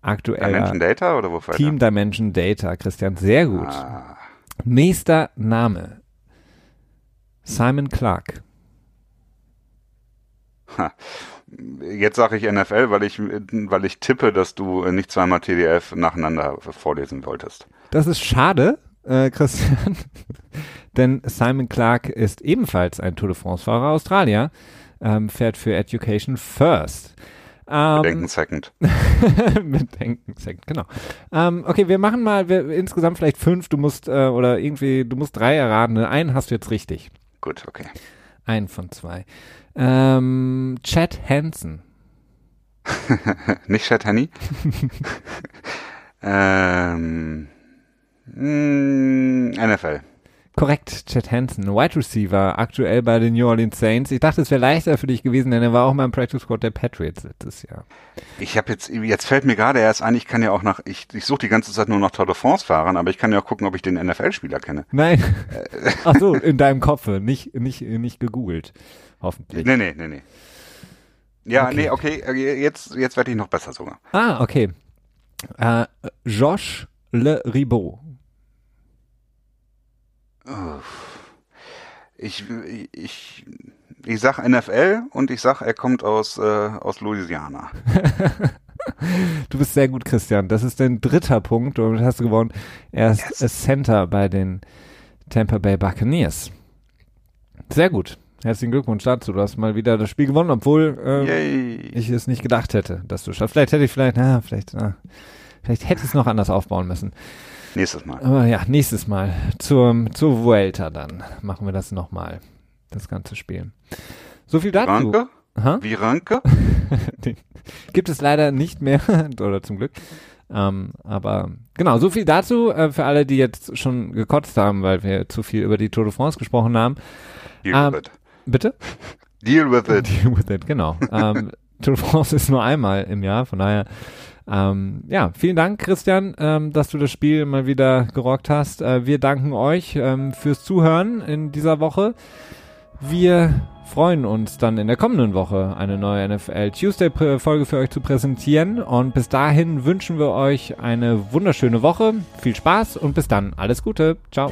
aktueller Dimension Data oder wofür? Team Dimension Data. Christian, sehr gut. Ah, Nächster Name. Simon Clark. jetzt sage ich NFL, weil ich, weil ich tippe, dass du nicht zweimal TDF nacheinander vorlesen wolltest. Das ist schade, äh, Christian, *laughs* denn Simon Clark ist ebenfalls ein Tour de France-Fahrer Australier, ähm, fährt für Education First. Ähm, Bedenken Second. *laughs* Bedenken Second, genau. Ähm, okay, wir machen mal wir, insgesamt vielleicht fünf. Du musst äh, oder irgendwie, du musst drei erraten. Einen hast du jetzt richtig. Gut, okay. Einen von zwei. Ähm, Chad Hansen. *laughs* nicht Chad Henney? ähm, mh, NFL. Korrekt, Chad Hansen, Wide Receiver, aktuell bei den New Orleans Saints. Ich dachte, es wäre leichter für dich gewesen, denn er war auch mal im Practice Squad der Patriots letztes Jahr. Ich habe jetzt, jetzt fällt mir gerade erst ein, ich kann ja auch nach, ich, ich suche die ganze Zeit nur nach Tour de France fahrern, aber ich kann ja auch gucken, ob ich den NFL-Spieler kenne. Nein. *laughs* Ach so, in deinem Kopf, nicht, nicht, nicht gegoogelt. Hoffentlich. Nee, nee, nee, nee. Ja, Okay. nee, okay, äh, jetzt, jetzt werde ich noch besser sogar. Ah, okay. Äh, Josh Le Ribot. Ich, ich, ich sag NFL und ich sag, er kommt aus, äh, aus Louisiana. *laughs* Du bist sehr gut, Christian. Das ist dein dritter Punkt und hast du gewonnen. Er ist Yes. a Center bei den Tampa Bay Buccaneers. Sehr gut. Herzlichen Glückwunsch dazu. Du hast mal wieder das Spiel gewonnen, obwohl ähm, Yay. ich es nicht gedacht hätte, dass du schaffst. Vielleicht hätte ich vielleicht, na, vielleicht, na, vielleicht hätte ich es noch anders aufbauen müssen. Nächstes Mal. Aber ja, nächstes Mal zur, zur Vuelta dann machen wir das nochmal, das ganze Spiel. So viel dazu. Ranke? Ha? Wie Ranke? *laughs* Gibt es leider nicht mehr, *laughs* oder zum Glück. Ähm, aber genau, so viel dazu äh, für alle, die jetzt schon gekotzt haben, weil wir zu viel über die Tour de France gesprochen haben. Deal Ähm, with it. Bitte? Deal with it. *laughs* Deal with it, genau. ähm, Tour de France ist nur einmal im Jahr, von daher ähm, ja, vielen Dank, Christian, ähm, dass du das Spiel mal wieder gerockt hast. Äh, wir danken euch ähm, fürs Zuhören in dieser Woche. Wir freuen uns dann in der kommenden Woche eine neue NFL Tuesday Folge für euch zu präsentieren und bis dahin wünschen wir euch eine wunderschöne Woche. Viel Spaß und bis dann. Alles Gute. Ciao.